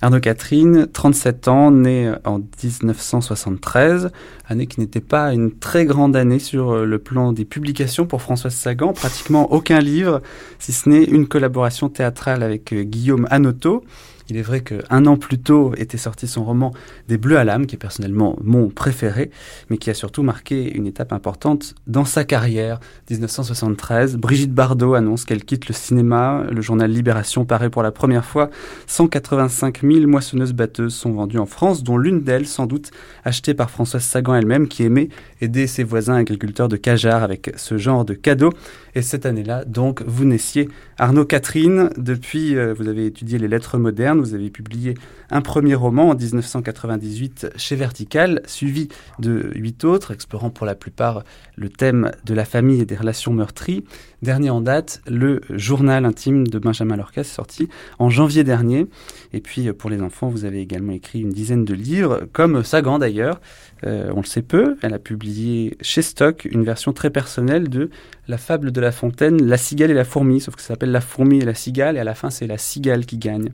Arnaud Catherine, 37 ans, né en 1973, année qui n'était pas une très grande année sur le plan des publications pour Françoise Sagan, pratiquement aucun livre, si ce n'est une collaboration théâtrale avec Guillaume Anoto. Il est vrai qu'un an plus tôt était sorti son roman Des Bleus à l'âme, qui est personnellement mon préféré, mais qui a surtout marqué une étape importante dans sa carrière. 1973, Brigitte Bardot annonce qu'elle quitte le cinéma. Le journal Libération paraît pour la première fois. 185 000 moissonneuses-batteuses sont vendues en France, dont l'une d'elles, sans doute, achetée par Françoise Sagan elle-même, qui aimait aider ses voisins agriculteurs de Cajar avec ce genre de cadeaux. Et cette année-là, donc, vous naissiez Arnaud Catherine. Depuis, euh, vous avez étudié les lettres modernes. Vous avez publié un premier roman en 1998 chez Vertical, suivi de huit autres, explorant pour la plupart le thème de la famille et des relations meurtries. Dernier en date, le journal intime de Benjamin Lorca, sorti en janvier dernier. Et puis, pour les enfants, vous avez également écrit une dizaine de livres, comme Sagan d'ailleurs. Euh, on le sait peu, elle a publié chez Stock une version très personnelle de La fable de la fontaine, La cigale et la fourmi, sauf que ça s'appelle La fourmi et la cigale, et à la fin, c'est la cigale qui gagne.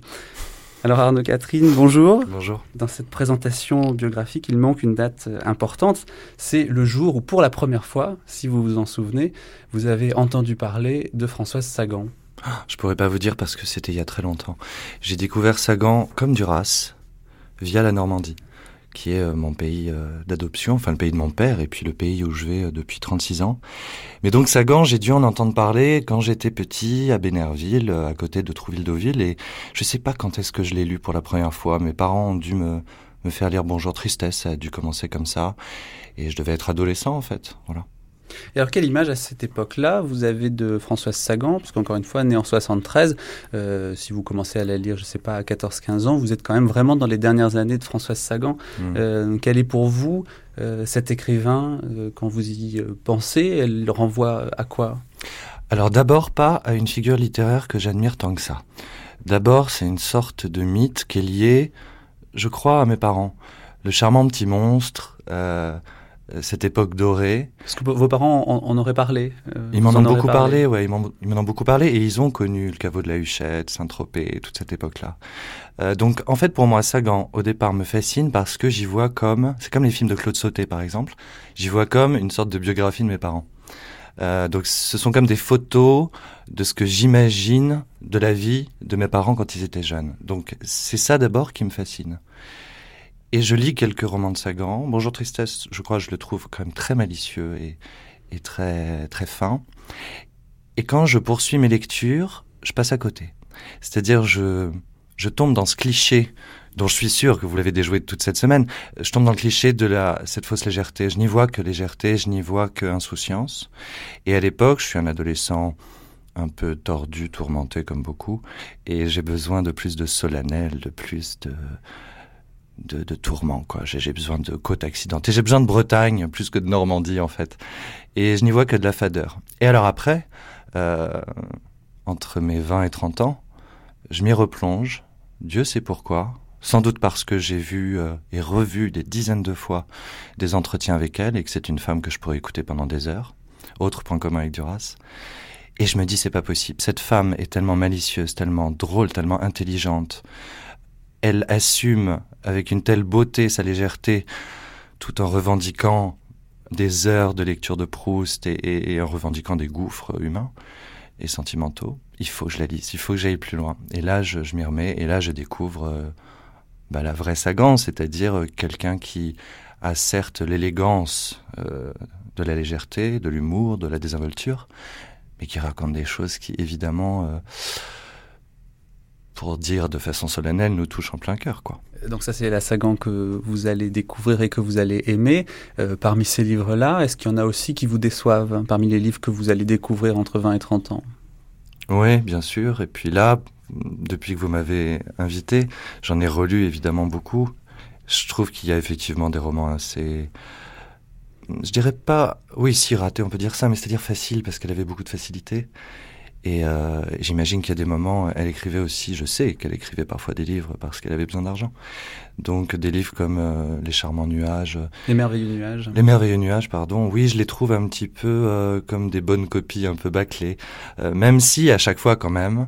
Alors Arnaud Catherine, bonjour. Bonjour. Dans cette présentation biographique, il manque une date euh, importante. C'est le jour où, pour la première fois, si vous vous en souvenez, vous avez entendu parler de Françoise Sagan. Je pourrais pas vous dire parce que c'était il y a très longtemps. J'ai découvert Sagan comme Duras via la Normandie qui est euh, mon pays euh, d'adoption, enfin le pays de mon père, et puis le pays où je vais euh, depuis 36 ans. Mais donc Sagan, j'ai dû en entendre parler quand j'étais petit à Bénerville, à côté de Trouville-Deauville, et je sais pas quand est-ce que je l'ai lu pour la première fois. Mes parents ont dû me, me faire lire Bonjour Tristesse, ça a dû commencer comme ça, et je devais être adolescent en fait, voilà. Et alors, quelle image à cette époque-là vous avez de Françoise Sagan? Parce qu'encore une fois, née en 73, euh, si vous commencez à la lire, je ne sais pas, à 14-15 ans, vous êtes quand même vraiment dans les dernières années de Françoise Sagan. Mmh. Euh, quel est pour vous euh, cet écrivain Quand vous y pensez, elle renvoie à quoi? Alors, d'abord, pas à une figure littéraire que j'admire tant que ça. D'abord, c'est une sorte de mythe qui est lié je crois à mes parents. Le charmant petit monstre, euh, cette époque dorée. Parce que vos parents en, auraient parlé. Euh, ils m'en ont beaucoup parlé, ouais, ils m'en ont beaucoup parlé et ils ont connu le caveau de la Huchette, Saint-Tropez, toute cette époque-là. Euh, donc en fait pour moi Sagan au départ me fascine parce que j'y vois comme, c'est comme les films de Claude Sauté par exemple, j'y vois comme une sorte de biographie de mes parents. Euh, donc ce sont comme des photos de ce que j'imagine de la vie de mes parents quand ils étaient jeunes. Donc c'est ça d'abord qui me fascine. Et je lis quelques romans de Sagan. Bonjour Tristesse, je crois que je le trouve quand même très malicieux et, et très, très fin. Et quand je poursuis mes lectures, je passe à côté. C'est-à-dire, je, je tombe dans ce cliché dont je suis sûr que vous l'avez déjoué toute cette semaine. Je tombe dans le cliché de la, cette fausse légèreté. Je n'y vois que légèreté, je n'y vois que insouciance. Et à l'époque, je suis un adolescent un peu tordu, tourmenté comme beaucoup, et j'ai besoin de plus de solennel, de plus de, de, de tourments, quoi. J'ai besoin de côtes accidentées. J'ai besoin de Bretagne plus que de Normandie, en fait. Et je n'y vois que de la fadeur. Et alors après, euh, entre mes 20 et 30 ans, je m'y replonge. Dieu sait pourquoi. Sans doute parce que j'ai vu euh, et revu des dizaines de fois des entretiens avec elle et que c'est une femme que je pourrais écouter pendant des heures. Autre point commun avec Duras. Et je me dis, c'est pas possible. Cette femme est tellement malicieuse, tellement drôle, tellement intelligente elle assume avec une telle beauté sa légèreté, tout en revendiquant des heures de lecture de Proust et, en revendiquant des gouffres humains et sentimentaux. Il faut que je la lise, il faut que j'aille plus loin. Et là, je, m'y remets, et là, je découvre euh, bah, la vraie Sagan, c'est-à-dire euh, quelqu'un qui a certes l'élégance euh, de la légèreté, de l'humour, de la désinvolture, mais qui raconte des choses qui, évidemment, pour dire de façon solennelle, nous touche en plein cœur. quoi. Donc ça, c'est la Sagan que vous allez découvrir et que vous allez aimer. Euh, parmi ces livres-là, est-ce qu'il y en a aussi qui vous déçoivent, hein, parmi les livres que vous allez découvrir entre 20 et 30 ans? Oui, bien sûr. Et puis là, depuis que vous m'avez invité, j'en ai relu évidemment beaucoup. Je trouve qu'il y a effectivement des romans assez... Je dirais pas... Oui, si raté, on peut dire ça, mais c'est-à-dire facile, parce qu'elle avait beaucoup de facilité. Et euh, j'imagine qu'il y a des moments, elle écrivait aussi, je sais qu'elle écrivait parfois des livres parce qu'elle avait besoin d'argent. Donc des livres comme euh, Les charmants nuages. Les merveilleux nuages. Les merveilleux nuages, pardon. Oui, je les trouve un petit peu euh, comme des bonnes copies un peu bâclées. même si à chaque fois quand même,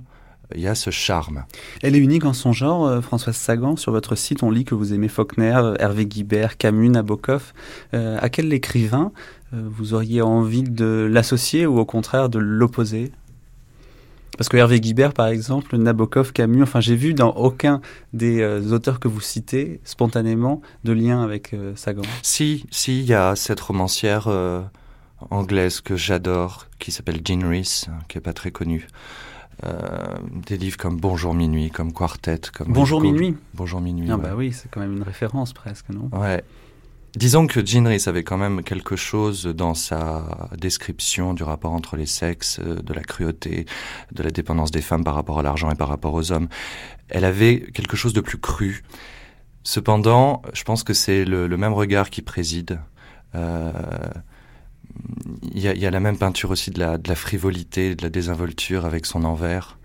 il y a ce charme. Elle est unique en son genre, Françoise Sagan. Sur votre site, on lit que vous aimez Faulkner, Hervé Guibert, Camus, Nabokov. à quel écrivain vous auriez envie de l'associer ou au contraire de l'opposer? Parce que Hervé Guibert, par exemple, Nabokov, Camus, enfin, j'ai vu dans aucun des euh, auteurs que vous citez spontanément de lien avec euh, Sagan. Si, si, il y a cette romancière euh, anglaise que j'adore, qui s'appelle Jean Rhys, hein, qui est pas très connue. des livres comme Bonjour minuit, comme Quartet, comme Bonjour minuit. Bonjour minuit. Ah bah oui, c'est quand même une référence presque, non? Ouais. Disons que Jean Rhys avait quand même quelque chose dans sa description du rapport entre les sexes, euh, de la cruauté, de la dépendance des femmes par rapport à l'argent et par rapport aux hommes. Elle avait quelque chose de plus cru. Cependant, je pense que c'est le, même regard qui préside. Euh, il y, a, la même peinture aussi de la, frivolité, de la désinvolture avec son envers.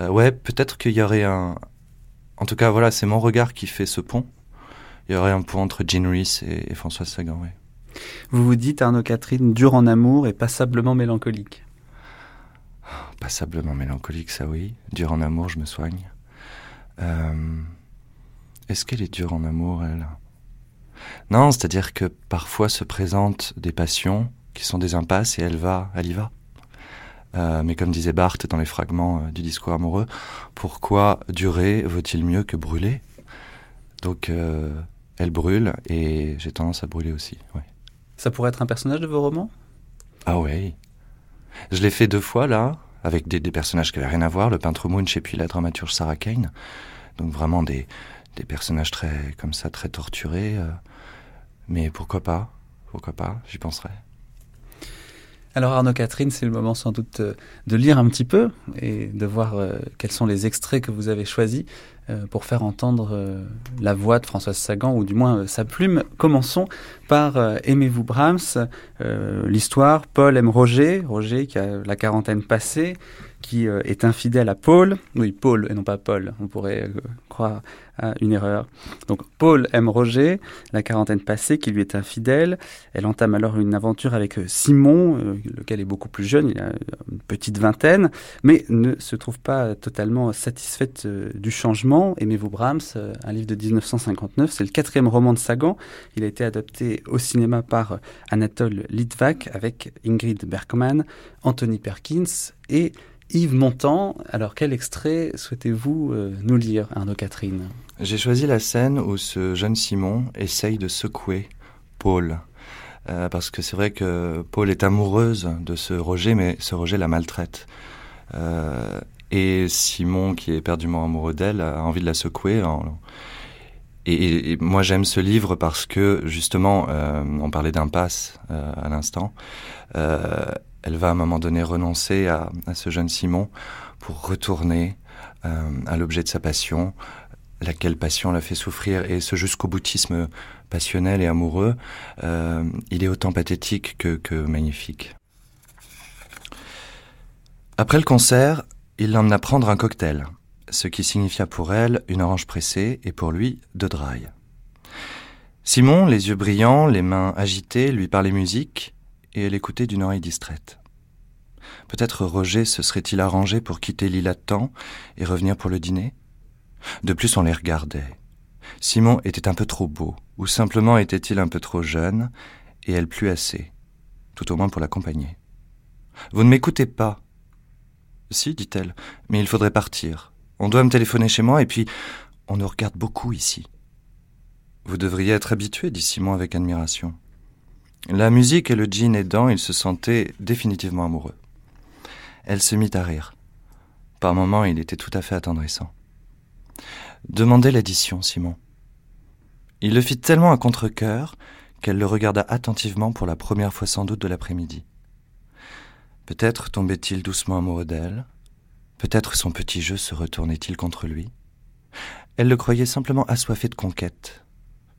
Euh, ouais, peut-être qu'il y aurait un... En tout cas, voilà, c'est mon regard qui fait ce pont il y aurait un point entre Jean Rhys et, François Sagan. Oui. Vous vous dites, Arnaud Catherine, dur en amour et passablement mélancolique. Passablement mélancolique, ça oui. Dur en amour, je me soigne. Euh, est-ce qu'elle est dure en amour, elle? Non, c'est-à-dire que parfois se présentent des passions qui sont des impasses et elle va, elle y va. Euh, mais comme disait Barthes dans les fragments euh, du discours amoureux, pourquoi durer vaut-il mieux que brûler? Donc elle brûle et j'ai tendance à brûler aussi. Ça pourrait être un personnage de vos romans? Ah oui. Je l'ai fait deux fois là, avec des, personnages qui n'avaient rien à voir, le peintre Munch et puis la dramaturge Sarah Kane. Donc vraiment des, des personnages très comme ça, très torturés. Euh. mais pourquoi pas? Pourquoi pas? J'y penserai. Alors Arnaud Catherine, c'est le moment sans doute euh, de lire un petit peu et de voir quels sont les extraits que vous avez choisis. pour faire entendre la voix de Françoise Sagan, ou du moins sa plume. Commençons par Aimez-vous Brahms, l'histoire, Paul aime Roger, Roger qui a la quarantaine passée, qui est infidèle à Paul, oui Paul et non pas Paul, on pourrait croire une erreur. Donc Paul aime Roger, la quarantaine passée, qui lui est infidèle. Elle entame alors une aventure avec euh, Simon, euh, lequel est beaucoup plus jeune, il a une petite vingtaine, mais ne se trouve pas totalement satisfaite euh, du changement. Aimez-vous Brahms, un livre de 1959, c'est le quatrième roman de Sagan. Il a été adapté au cinéma par Anatole Litvak avec Ingrid Bergman, Anthony Perkins et Yves Montand. Alors quel extrait souhaitez-vous nous lire, Arnaud Catherine? J'ai choisi la scène où ce jeune Simon essaye de secouer Paul. Euh, parce que c'est vrai que Paul est amoureuse de ce Roger, mais ce Roger la maltraite. Euh, et Simon, qui est perdument amoureux d'elle, a envie de la secouer. Et, moi, j'aime ce livre parce que, justement, euh, on parlait d'impasse à l'instant. Elle va à un moment donné renoncer à, ce jeune Simon pour retourner à l'objet de sa passion, laquelle passion l'a fait souffrir et ce jusqu'au boutisme passionnel et amoureux, euh, il est autant pathétique que, que magnifique. Après le concert, il l'emmena prendre un cocktail, ce qui signifia pour elle une orange pressée et pour lui de dry. Simon, les yeux brillants, les mains agitées, lui parlait musique et elle écoutait d'une oreille distraite. Peut-être Roger se serait-il arrangé pour quitter l'île à temps et revenir pour le dîner? De plus, on les regardait. Simon était un peu trop beau, ou simplement était-il un peu trop jeune, et elle plus assez, tout au moins pour l'accompagner. Vous ne m'écoutez pas. Si, dit-elle, mais il faudrait partir. On doit me téléphoner chez moi, et puis on nous regarde beaucoup ici. Vous devriez être habitué, dit Simon avec admiration. La musique et le jean aidant, il se sentait définitivement amoureux. Elle se mit à rire. Par moments, il était tout à fait attendrissant. Demandez l'addition, Simon. Il le fit tellement à contre-coeur qu'elle le regarda attentivement pour la première fois sans doute de l'après-midi. Peut-être tombait-il doucement amoureux d'elle, peut-être son petit jeu se retournait-il contre lui. Elle le croyait simplement assoiffé de conquête.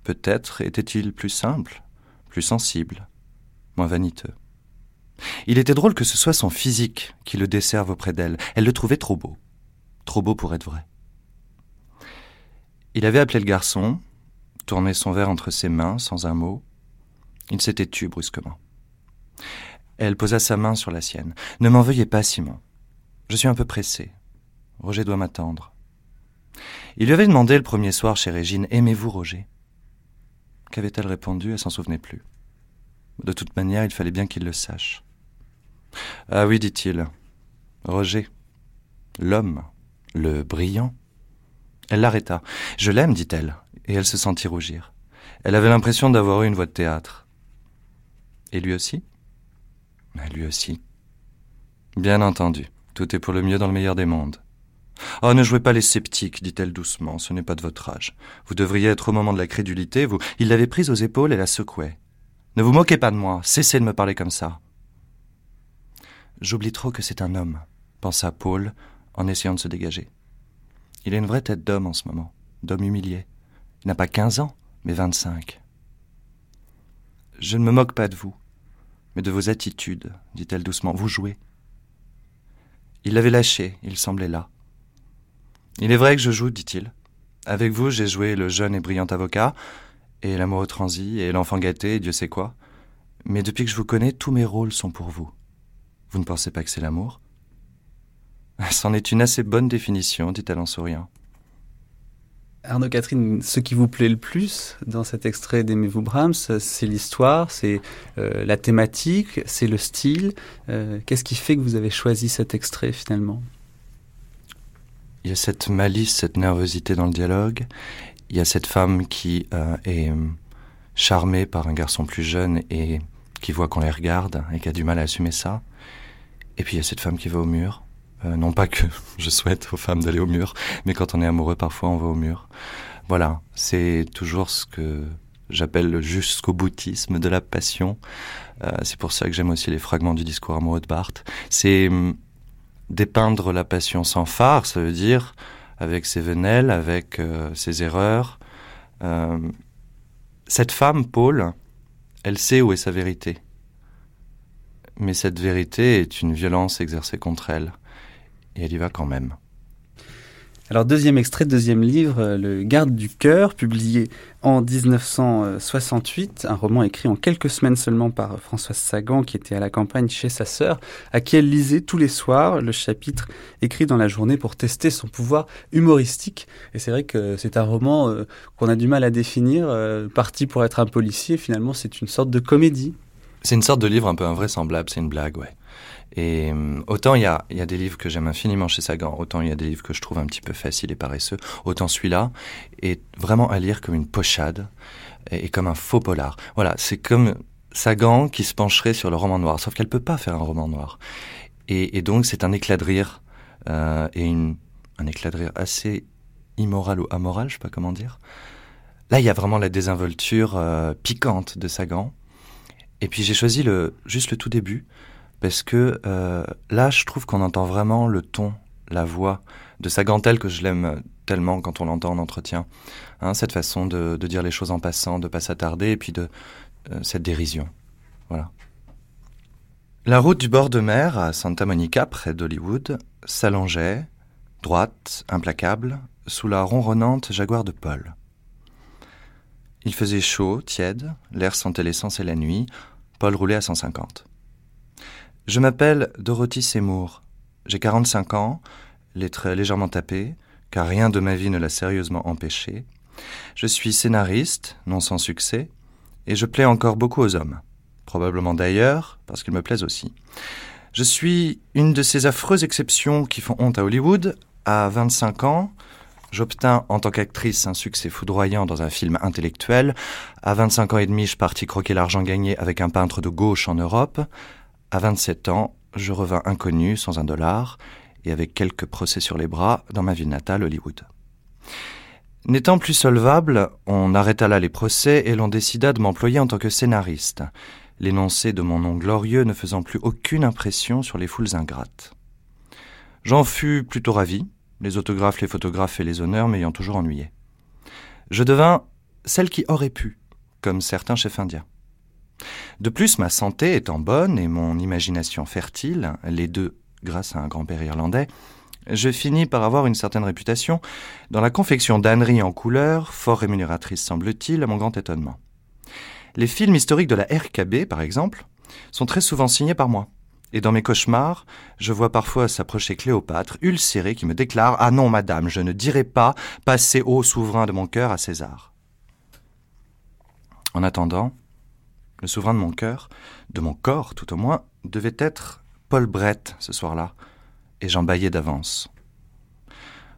Peut-être était-il plus simple, plus sensible, moins vaniteux. Il était drôle que ce soit son physique qui le desserve auprès d'elle. Elle le trouvait trop beau, trop beau pour être vrai. Il avait appelé le garçon, tourné son verre entre ses mains sans un mot. Il s'était tu brusquement. Elle posa sa main sur la sienne. Ne m'en veuillez pas, Simon. Je suis un peu pressé. Roger doit m'attendre. Il lui avait demandé le premier soir chez Régine Aimez-vous Roger? Qu'avait-elle répondu? Elle s'en souvenait plus. De toute manière, il fallait bien qu'il le sache. Ah oui, dit-il. Roger. L'homme. Le brillant. Elle l'arrêta. Je l'aime, dit-elle, et elle se sentit rougir. Elle avait l'impression d'avoir eu une voix de théâtre. Et lui aussi? Lui aussi. Bien entendu, tout est pour le mieux dans le meilleur des mondes. Oh, ne jouez pas les sceptiques, dit-elle doucement, ce n'est pas de votre âge. Vous devriez être au moment de la crédulité, vous. Il l'avait prise aux épaules et la secouait. Ne vous moquez pas de moi, cessez de me parler comme ça. J'oublie trop que c'est un homme, pensa Paul en essayant de se dégager. Il a une vraie tête d'homme en ce moment, d'homme humilié. Il n'a pas quinze ans, mais vingt-cinq. Je ne me moque pas de vous, mais de vos attitudes, dit-elle doucement. Vous jouez. Il l'avait lâché, il semblait là. Il est vrai que je joue, dit-il. Avec vous, j'ai joué le jeune et brillant avocat, et l'amoureux transi, et l'enfant gâté, et Dieu sait quoi. Mais depuis que je vous connais, tous mes rôles sont pour vous. Vous ne pensez pas que c'est l'amour? C'en est une assez bonne définition, dit-elle en souriant. Arnaud Catherine, ce qui vous plaît le plus dans cet extrait d'Aimez-vous Brahms, c'est l'histoire, c'est euh, la thématique, c'est le style. Euh, qu'est-ce qui fait que vous avez choisi cet extrait finalement? Il y a cette malice, cette nervosité dans le dialogue. Il y a cette femme qui euh, est charmée par un garçon plus jeune et qui voit qu'on les regarde et qui a du mal à assumer ça. Et puis il y a cette femme qui va au mur euh, non pas que je souhaite aux femmes d'aller au mur, mais quand on est amoureux, parfois on va au mur. Voilà, c'est toujours ce que j'appelle le jusqu'au boutisme de la passion. Euh, c'est pour ça que j'aime aussi les fragments du discours amoureux de Barthes. C'est hum, dépeindre la passion sans phare, ça veut dire avec ses venelles, avec euh, ses erreurs. Euh, cette femme, Paul, elle sait où est sa vérité. Mais cette vérité est une violence exercée contre elle. Et elle y va quand même. Alors deuxième extrait, deuxième livre, euh, Le Garde du cœur, publié en 1968, un roman écrit en quelques semaines seulement par Françoise Sagan, qui était à la campagne chez sa sœur, à qui elle lisait tous les soirs le chapitre écrit dans la journée pour tester son pouvoir humoristique. Et c'est vrai que c'est un roman euh, qu'on a du mal à définir, euh, parti pour être un policier, finalement c'est une sorte de comédie. C'est une sorte de livre un peu invraisemblable, c'est une blague, ouais. Et euh, autant il y a, y a des livres que j'aime infiniment chez Sagan, autant il y a des livres que je trouve un petit peu faciles et paresseux, autant celui-là est vraiment à lire comme une pochade et, comme un faux polar. Voilà, c'est comme Sagan qui se pencherait sur le roman noir, sauf qu'elle peut pas faire un roman noir. Et, donc c'est un éclat de rire euh, et un éclat de rire assez immoral ou amoral, je sais pas comment dire. Là, il y a vraiment la désinvolture euh, piquante de Sagan. Et puis j'ai choisi le juste le tout début parce que euh, là, je trouve qu'on entend vraiment le ton, la voix de sa gantelle que je l'aime tellement quand on l'entend en entretien. Hein, cette façon de, dire les choses en passant, de pas s'attarder, et puis de euh, cette dérision. Voilà. La route du bord de mer à Santa Monica, près d'Hollywood, s'allongeait, droite, implacable, sous la ronronnante jaguar de Paul. Il faisait chaud, tiède, l'air sentait l'essence et la nuit, Paul roulait à 150. Je m'appelle Dorothy Seymour. J'ai 45 ans, les légèrement tapés, car rien de ma vie ne l'a sérieusement empêché. Je suis scénariste, non sans succès, et je plais encore beaucoup aux hommes. Probablement d'ailleurs, parce qu'ils me plaisent aussi. Je suis une de ces affreuses exceptions qui font honte à Hollywood. À 25 ans, j'obtins en tant qu'actrice un succès foudroyant dans un film intellectuel. À 25 ans et demi, je partis croquer l'argent gagné avec un peintre de gauche en Europe. À 27 ans, je revins inconnu, sans un dollar, et avec quelques procès sur les bras, dans ma ville natale, Hollywood. N'étant plus solvable, on arrêta là les procès et l'on décida de m'employer en tant que scénariste, l'énoncé de mon nom glorieux ne faisant plus aucune impression sur les foules ingrates. J'en fus plutôt ravi, les autographes, les photographes et les honneurs m'ayant toujours ennuyé. Je devins celle qui aurait pu, comme certains chefs indiens. De plus, ma santé étant bonne et mon imagination fertile, les deux grâce à un grand-père irlandais, je finis par avoir une certaine réputation dans la confection d'âneries en couleur, fort rémunératrice semble-t-il, à mon grand étonnement. Les films historiques de la RKB, par exemple, sont très souvent signés par moi. Et dans mes cauchemars, je vois parfois s'approcher Cléopâtre, ulcérée, qui me déclare Ah non, madame, je ne dirai pas passer au souverain de mon cœur à César. En attendant, le souverain de mon cœur, de mon corps tout au moins, devait être Paul Brett ce soir-là, et j'en baillais d'avance.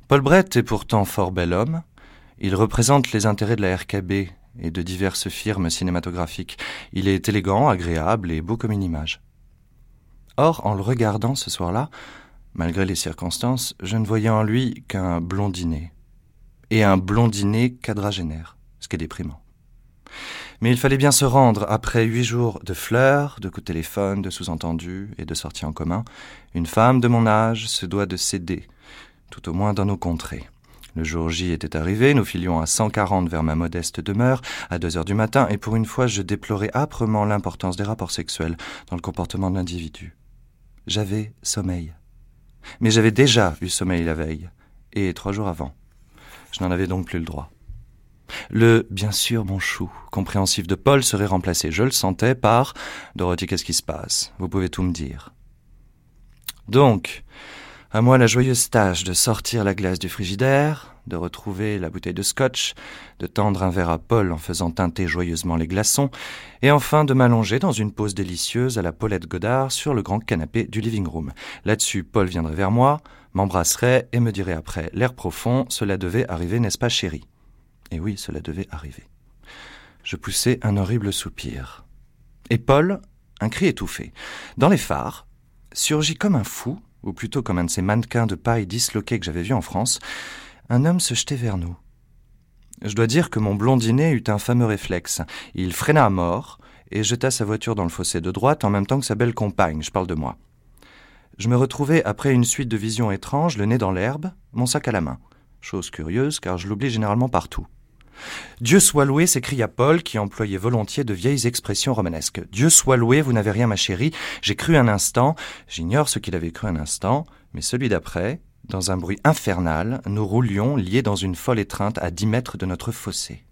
Paul Brett est pourtant fort bel homme. Il représente les intérêts de la RKB et de diverses firmes cinématographiques. Il est élégant, agréable et beau comme une image. Or, en le regardant ce soir-là, malgré les circonstances, je ne voyais en lui qu'un blondinet. Et un blondinet quadragénaire, ce qui est déprimant. Mais il fallait bien se rendre après huit jours de fleurs, de coups de téléphone, de sous-entendus et de sorties en commun. Une femme de mon âge se doit de céder, tout au moins dans nos contrées. Le jour J était arrivé, nous filions à 140 vers ma modeste demeure, à deux heures du matin, et pour une fois je déplorais âprement l'importance des rapports sexuels dans le comportement de l'individu. J'avais sommeil. Mais j'avais déjà eu sommeil la veille, et trois jours avant. Je n'en avais donc plus le droit. Le bien sûr, mon chou, compréhensif de Paul, serait remplacé, je le sentais, par Dorothy, qu'est-ce qui se passe? Vous pouvez tout me dire. Donc, à moi la joyeuse tâche de sortir la glace du frigidaire, de retrouver la bouteille de scotch, de tendre un verre à Paul en faisant teinter joyeusement les glaçons, et enfin de m'allonger dans une pause délicieuse à la Paulette Godard sur le grand canapé du living room. Là-dessus, Paul viendrait vers moi, m'embrasserait et me dirait après l'air profond, cela devait arriver, n'est-ce pas, chérie? Et oui, cela devait arriver. Je poussai un horrible soupir. Et Paul, un cri étouffé. Dans les phares, surgit comme un fou, ou plutôt comme un de ces mannequins de paille disloqués que j'avais vus en France, un homme se jetait vers nous. Je dois dire que mon blondinet eut un fameux réflexe. Il freina à mort et jeta sa voiture dans le fossé de droite en même temps que sa belle compagne, je parle de moi. Je me retrouvai après une suite de visions étranges, le nez dans l'herbe, mon sac à la main. chose curieuse car je l'oublie généralement partout. Dieu soit loué, s'écria Paul, qui employait volontiers de vieilles expressions romanesques. Dieu soit loué, vous n'avez rien, ma chérie. J'ai cru un instant, j'ignore ce qu'il avait cru un instant, mais celui d'après, dans un bruit infernal, nous roulions, liés dans une folle étreinte, à dix mètres de notre fossé.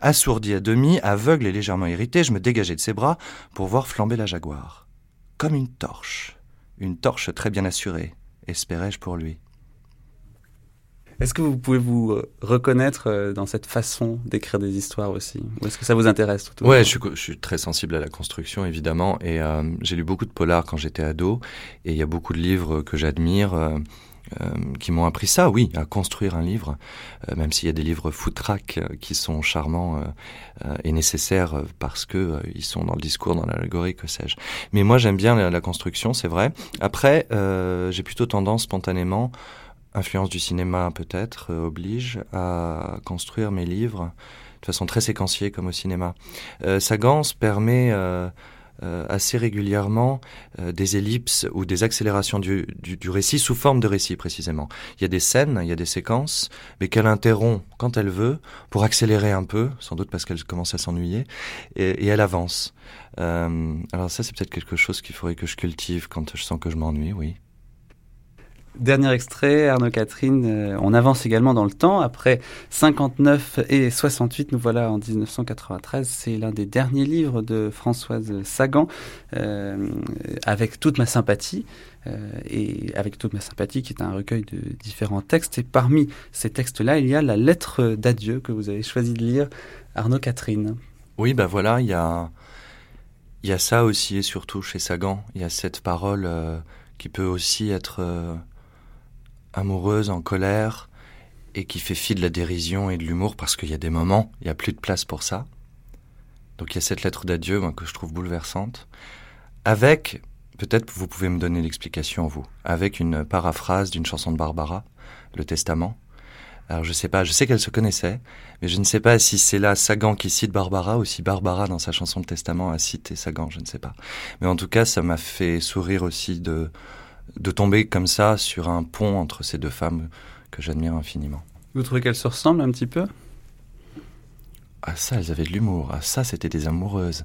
Assourdi à demi, aveugle et légèrement irrité, je me dégageai de ses bras pour voir flamber la jaguar. Comme une torche. Une torche très bien assurée, espérais-je pour lui. Est-ce que vous pouvez vous euh, reconnaître euh, dans cette façon d'écrire des histoires aussi? Ou est-ce que ça vous intéresse tout Ouais, je suis, très sensible à la construction, évidemment. Et euh, j'ai lu beaucoup de polars quand j'étais ado. Et il y a beaucoup de livres que j'admire. qui m'ont appris ça, oui, à construire un livre, même s'il y a des livres foutraques qui sont charmants et nécessaires parce que ils sont dans le discours, dans l'allégorie, que sais-je. Mais moi, j'aime bien la, la construction, c'est vrai. Après, j'ai plutôt tendance spontanément influence du cinéma peut-être, euh, oblige à construire mes livres de façon très séquenciée comme au cinéma. Euh, Sagance permet euh, euh, assez régulièrement des ellipses ou des accélérations du, du, du, récit sous forme de récit précisément. Il y a des scènes, il y a des séquences, mais qu'elle interrompt quand elle veut pour accélérer un peu, sans doute parce qu'elle commence à s'ennuyer, et, et, elle avance. alors ça c'est peut-être quelque chose qu'il faudrait que je cultive quand je sens que je m'ennuie, oui. Dernier extrait, Arnaud Catherine, euh, on avance également dans le temps. Après 59 et 68, nous voilà en 1993. C'est l'un des derniers livres de Françoise Sagan, euh, avec toute ma sympathie. Euh, et avec toute ma sympathie, qui est un recueil de différents textes. Et parmi ces textes-là, il y a la lettre d'adieu que vous avez choisi de lire, Arnaud Catherine. Oui, ben voilà, il y a, y a ça aussi, et surtout chez Sagan. Il y a cette parole qui peut aussi être amoureuse, en colère, et qui fait fi de la dérision et de l'humour, parce qu'il y a des moments, il n'y a plus de place pour ça. Donc il y a cette lettre d'adieu que je trouve bouleversante, avec, peut-être vous pouvez me donner l'explication vous, avec une paraphrase d'une chanson de Barbara, Le Testament. Alors je sais pas, je sais qu'elle se connaissait, mais je ne sais pas si c'est là Sagan qui cite Barbara ou si Barbara dans sa chanson de Testament a cité Sagan, je ne sais pas. Mais en tout cas, ça m'a fait sourire aussi de de tomber comme ça sur un pont entre ces deux femmes que j'admire infiniment. Vous trouvez qu'elles se ressemblent un petit peu? Ah ça, elles avaient de l'humour. Ah ça, c'était des amoureuses.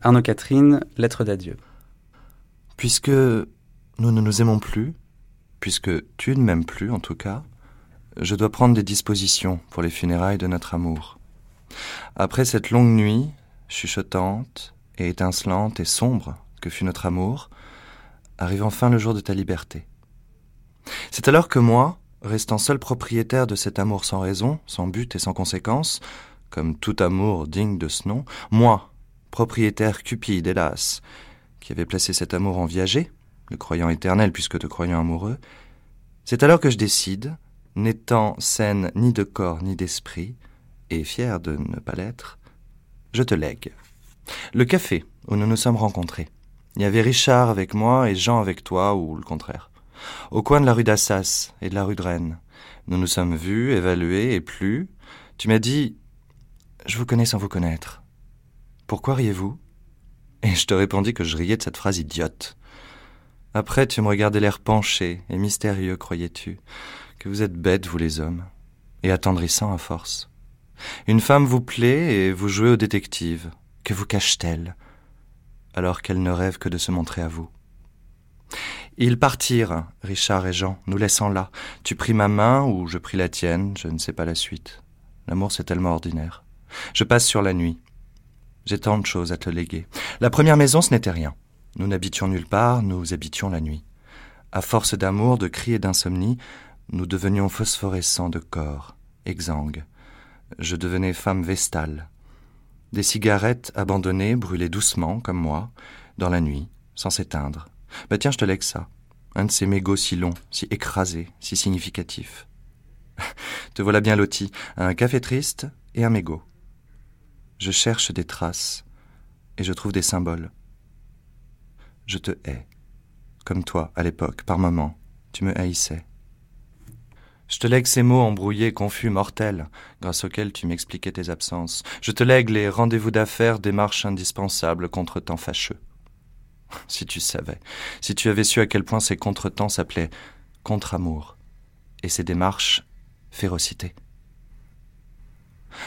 Arnaud Catherine, lettre d'adieu. Puisque nous ne nous aimons plus, puisque tu ne m'aimes plus en tout cas, je dois prendre des dispositions pour les funérailles de notre amour. Après cette longue nuit, chuchotante et étincelante et sombre que fut notre amour, arrive enfin le jour de ta liberté. C'est alors que moi, restant seul propriétaire de cet amour sans raison, sans but et sans conséquence, comme tout amour digne de ce nom, moi, propriétaire cupide, hélas, qui avait placé cet amour en viager, le croyant éternel puisque te croyant amoureux, c'est alors que je décide, n'étant saine ni de corps ni d'esprit, et fier de ne pas l'être, je te lègue. Le café où nous nous sommes rencontrés. Il y avait Richard avec moi et Jean avec toi, ou le contraire. Au coin de la rue d'Assas et de la rue de Rennes. Nous nous sommes vus, évalués et plus. Tu m'as dit Je vous connais sans vous connaître. Pourquoi riez-vous? Et je te répondis que je riais de cette phrase idiote. Après, tu me regardais l'air penché et mystérieux, croyais-tu, que vous êtes bêtes, vous les hommes, et attendrissant à force. Une femme vous plaît et vous jouez au détective. Que vous cache-t-elle? Alors qu'elle ne rêve que de se montrer à vous. Ils partirent, Richard et Jean, nous laissant là. Tu pris ma main ou je pris la tienne, je ne sais pas la suite. L'amour c'est tellement ordinaire. Je passe sur la nuit. J'ai tant de choses à te léguer. La première maison ce n'était rien. Nous n'habitions nulle part, nous habitions la nuit. À force d'amour, de cris et d'insomnie, nous devenions phosphorescents de corps, exsangues. Je devenais femme vestale, des cigarettes abandonnées brûlaient doucement, comme moi, dans la nuit, sans s'éteindre. Bah tiens, je te lègue ça. Un de ces mégots si longs, si écrasés, si significatifs. te voilà bien loti. Un café triste et un mégot. Je cherche des traces et je trouve des symboles. Je te hais. Comme toi, à l'époque, par moments, tu me haïssais. Je te lègue ces mots embrouillés, confus, mortels, grâce auxquels tu m'expliquais tes absences. Je te lègue les rendez-vous d'affaires, démarches indispensables, contre-temps fâcheux. Si tu savais, si tu avais su à quel point ces contre-temps s'appelaient contre-amour, et ses démarches, férocité.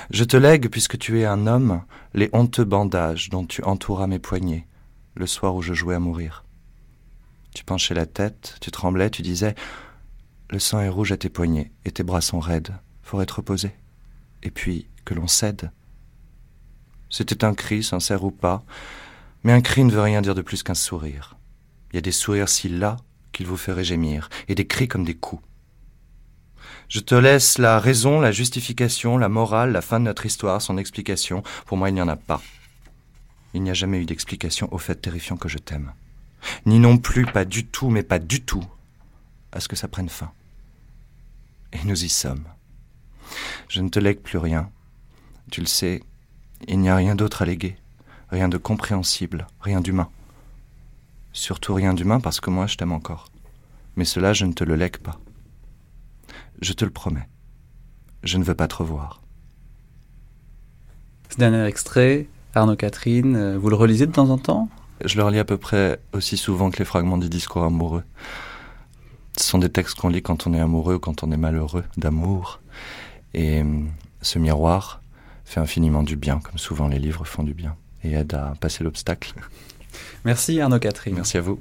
Je te lègue, puisque tu es un homme, les honteux bandages dont tu entouras mes poignets, le soir où je jouais à mourir. Tu penchais la tête, tu tremblais, tu disais Le sang est rouge à tes poignets, et tes bras sont raides, faut être posé. Et puis, que l'on cède. C'était un cri, sincère ou pas, mais un cri ne veut rien dire de plus qu'un sourire. Il y a des sourires si las qu'il vous ferait gémir, et des cris comme des coups. Je te laisse la raison, la justification, la morale, la fin de notre histoire, son explication. Pour moi, il n'y en a pas. Il n'y a jamais eu d'explication au fait terrifiant que je t'aime. Ni non plus, pas du tout, mais pas du tout, à ce que ça prenne fin. Et nous y sommes. Je ne te lègue plus rien. Tu le sais, il n'y a rien d'autre à léguer, rien de compréhensible, rien d'humain. Surtout rien d'humain parce que moi je t'aime encore. Mais cela, je ne te le lègue pas. Je te le promets. Je ne veux pas te revoir. Ce dernier extrait, Arnaud Catherine, euh, vous le relisez de temps en temps? Je le relis à peu près aussi souvent que les fragments du discours amoureux. Ce sont des textes qu'on lit quand on est amoureux ou quand on est malheureux d'amour. Et euh, ce miroir fait infiniment du bien, comme souvent les livres font du bien, et aide à passer l'obstacle. Merci Arnaud Catherine. Merci à vous.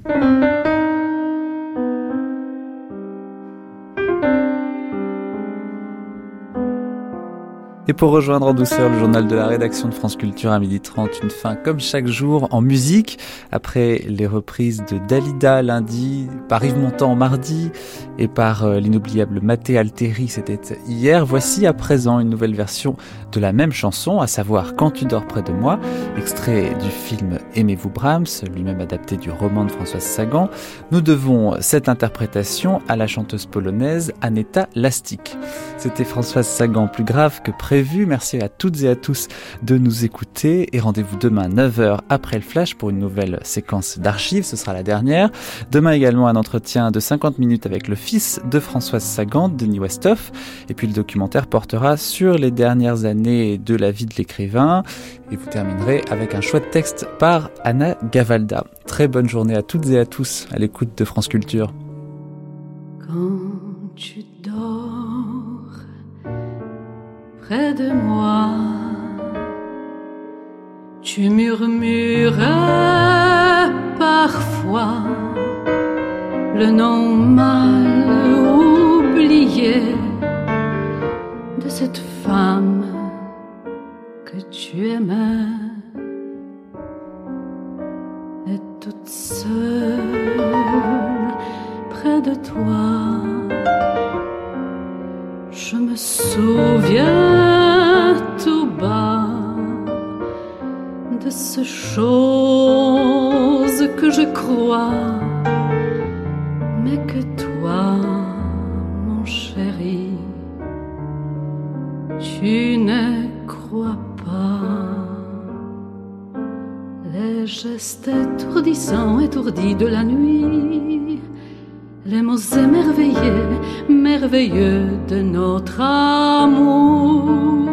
Et pour rejoindre en douceur le journal de la rédaction de France Culture à 12h30, une fin comme chaque jour en musique, après les reprises de Dalida lundi, par Yves Montand mardi et par euh, l'inoubliable Maté Alteri, c'était hier. Voici à présent une nouvelle version de la même chanson, à savoir Quand tu dors près de moi, extrait du film Aimez-vous Brahms, lui-même adapté du roman de Françoise Sagan. Nous devons cette interprétation à la chanteuse polonaise Aneta Lastik. C'était Françoise Sagan plus grave que prévu Merci à toutes et à tous de nous écouter et rendez-vous demain 9h après le flash pour une nouvelle séquence d'archives. Ce sera la dernière. Demain également un entretien de 50 minutes avec le fils de Françoise Sagan, Denis Westhoff. Et puis le documentaire portera sur les dernières années de la vie de l'écrivain. Et vous terminerez avec un chouette texte par Anna Gavalda. Très bonne journée à toutes et à tous à l'écoute de France Culture. Près de moi. Tu murmures parfois le nom mal oublié de cette femme que tu aimais. Et toute seule près de toi je me souviens ces choses que je crois, mais que toi, mon chéri, tu ne crois pas. Les gestes étourdissants, étourdis de la nuit les mots émerveillés, merveilleux de notre amour.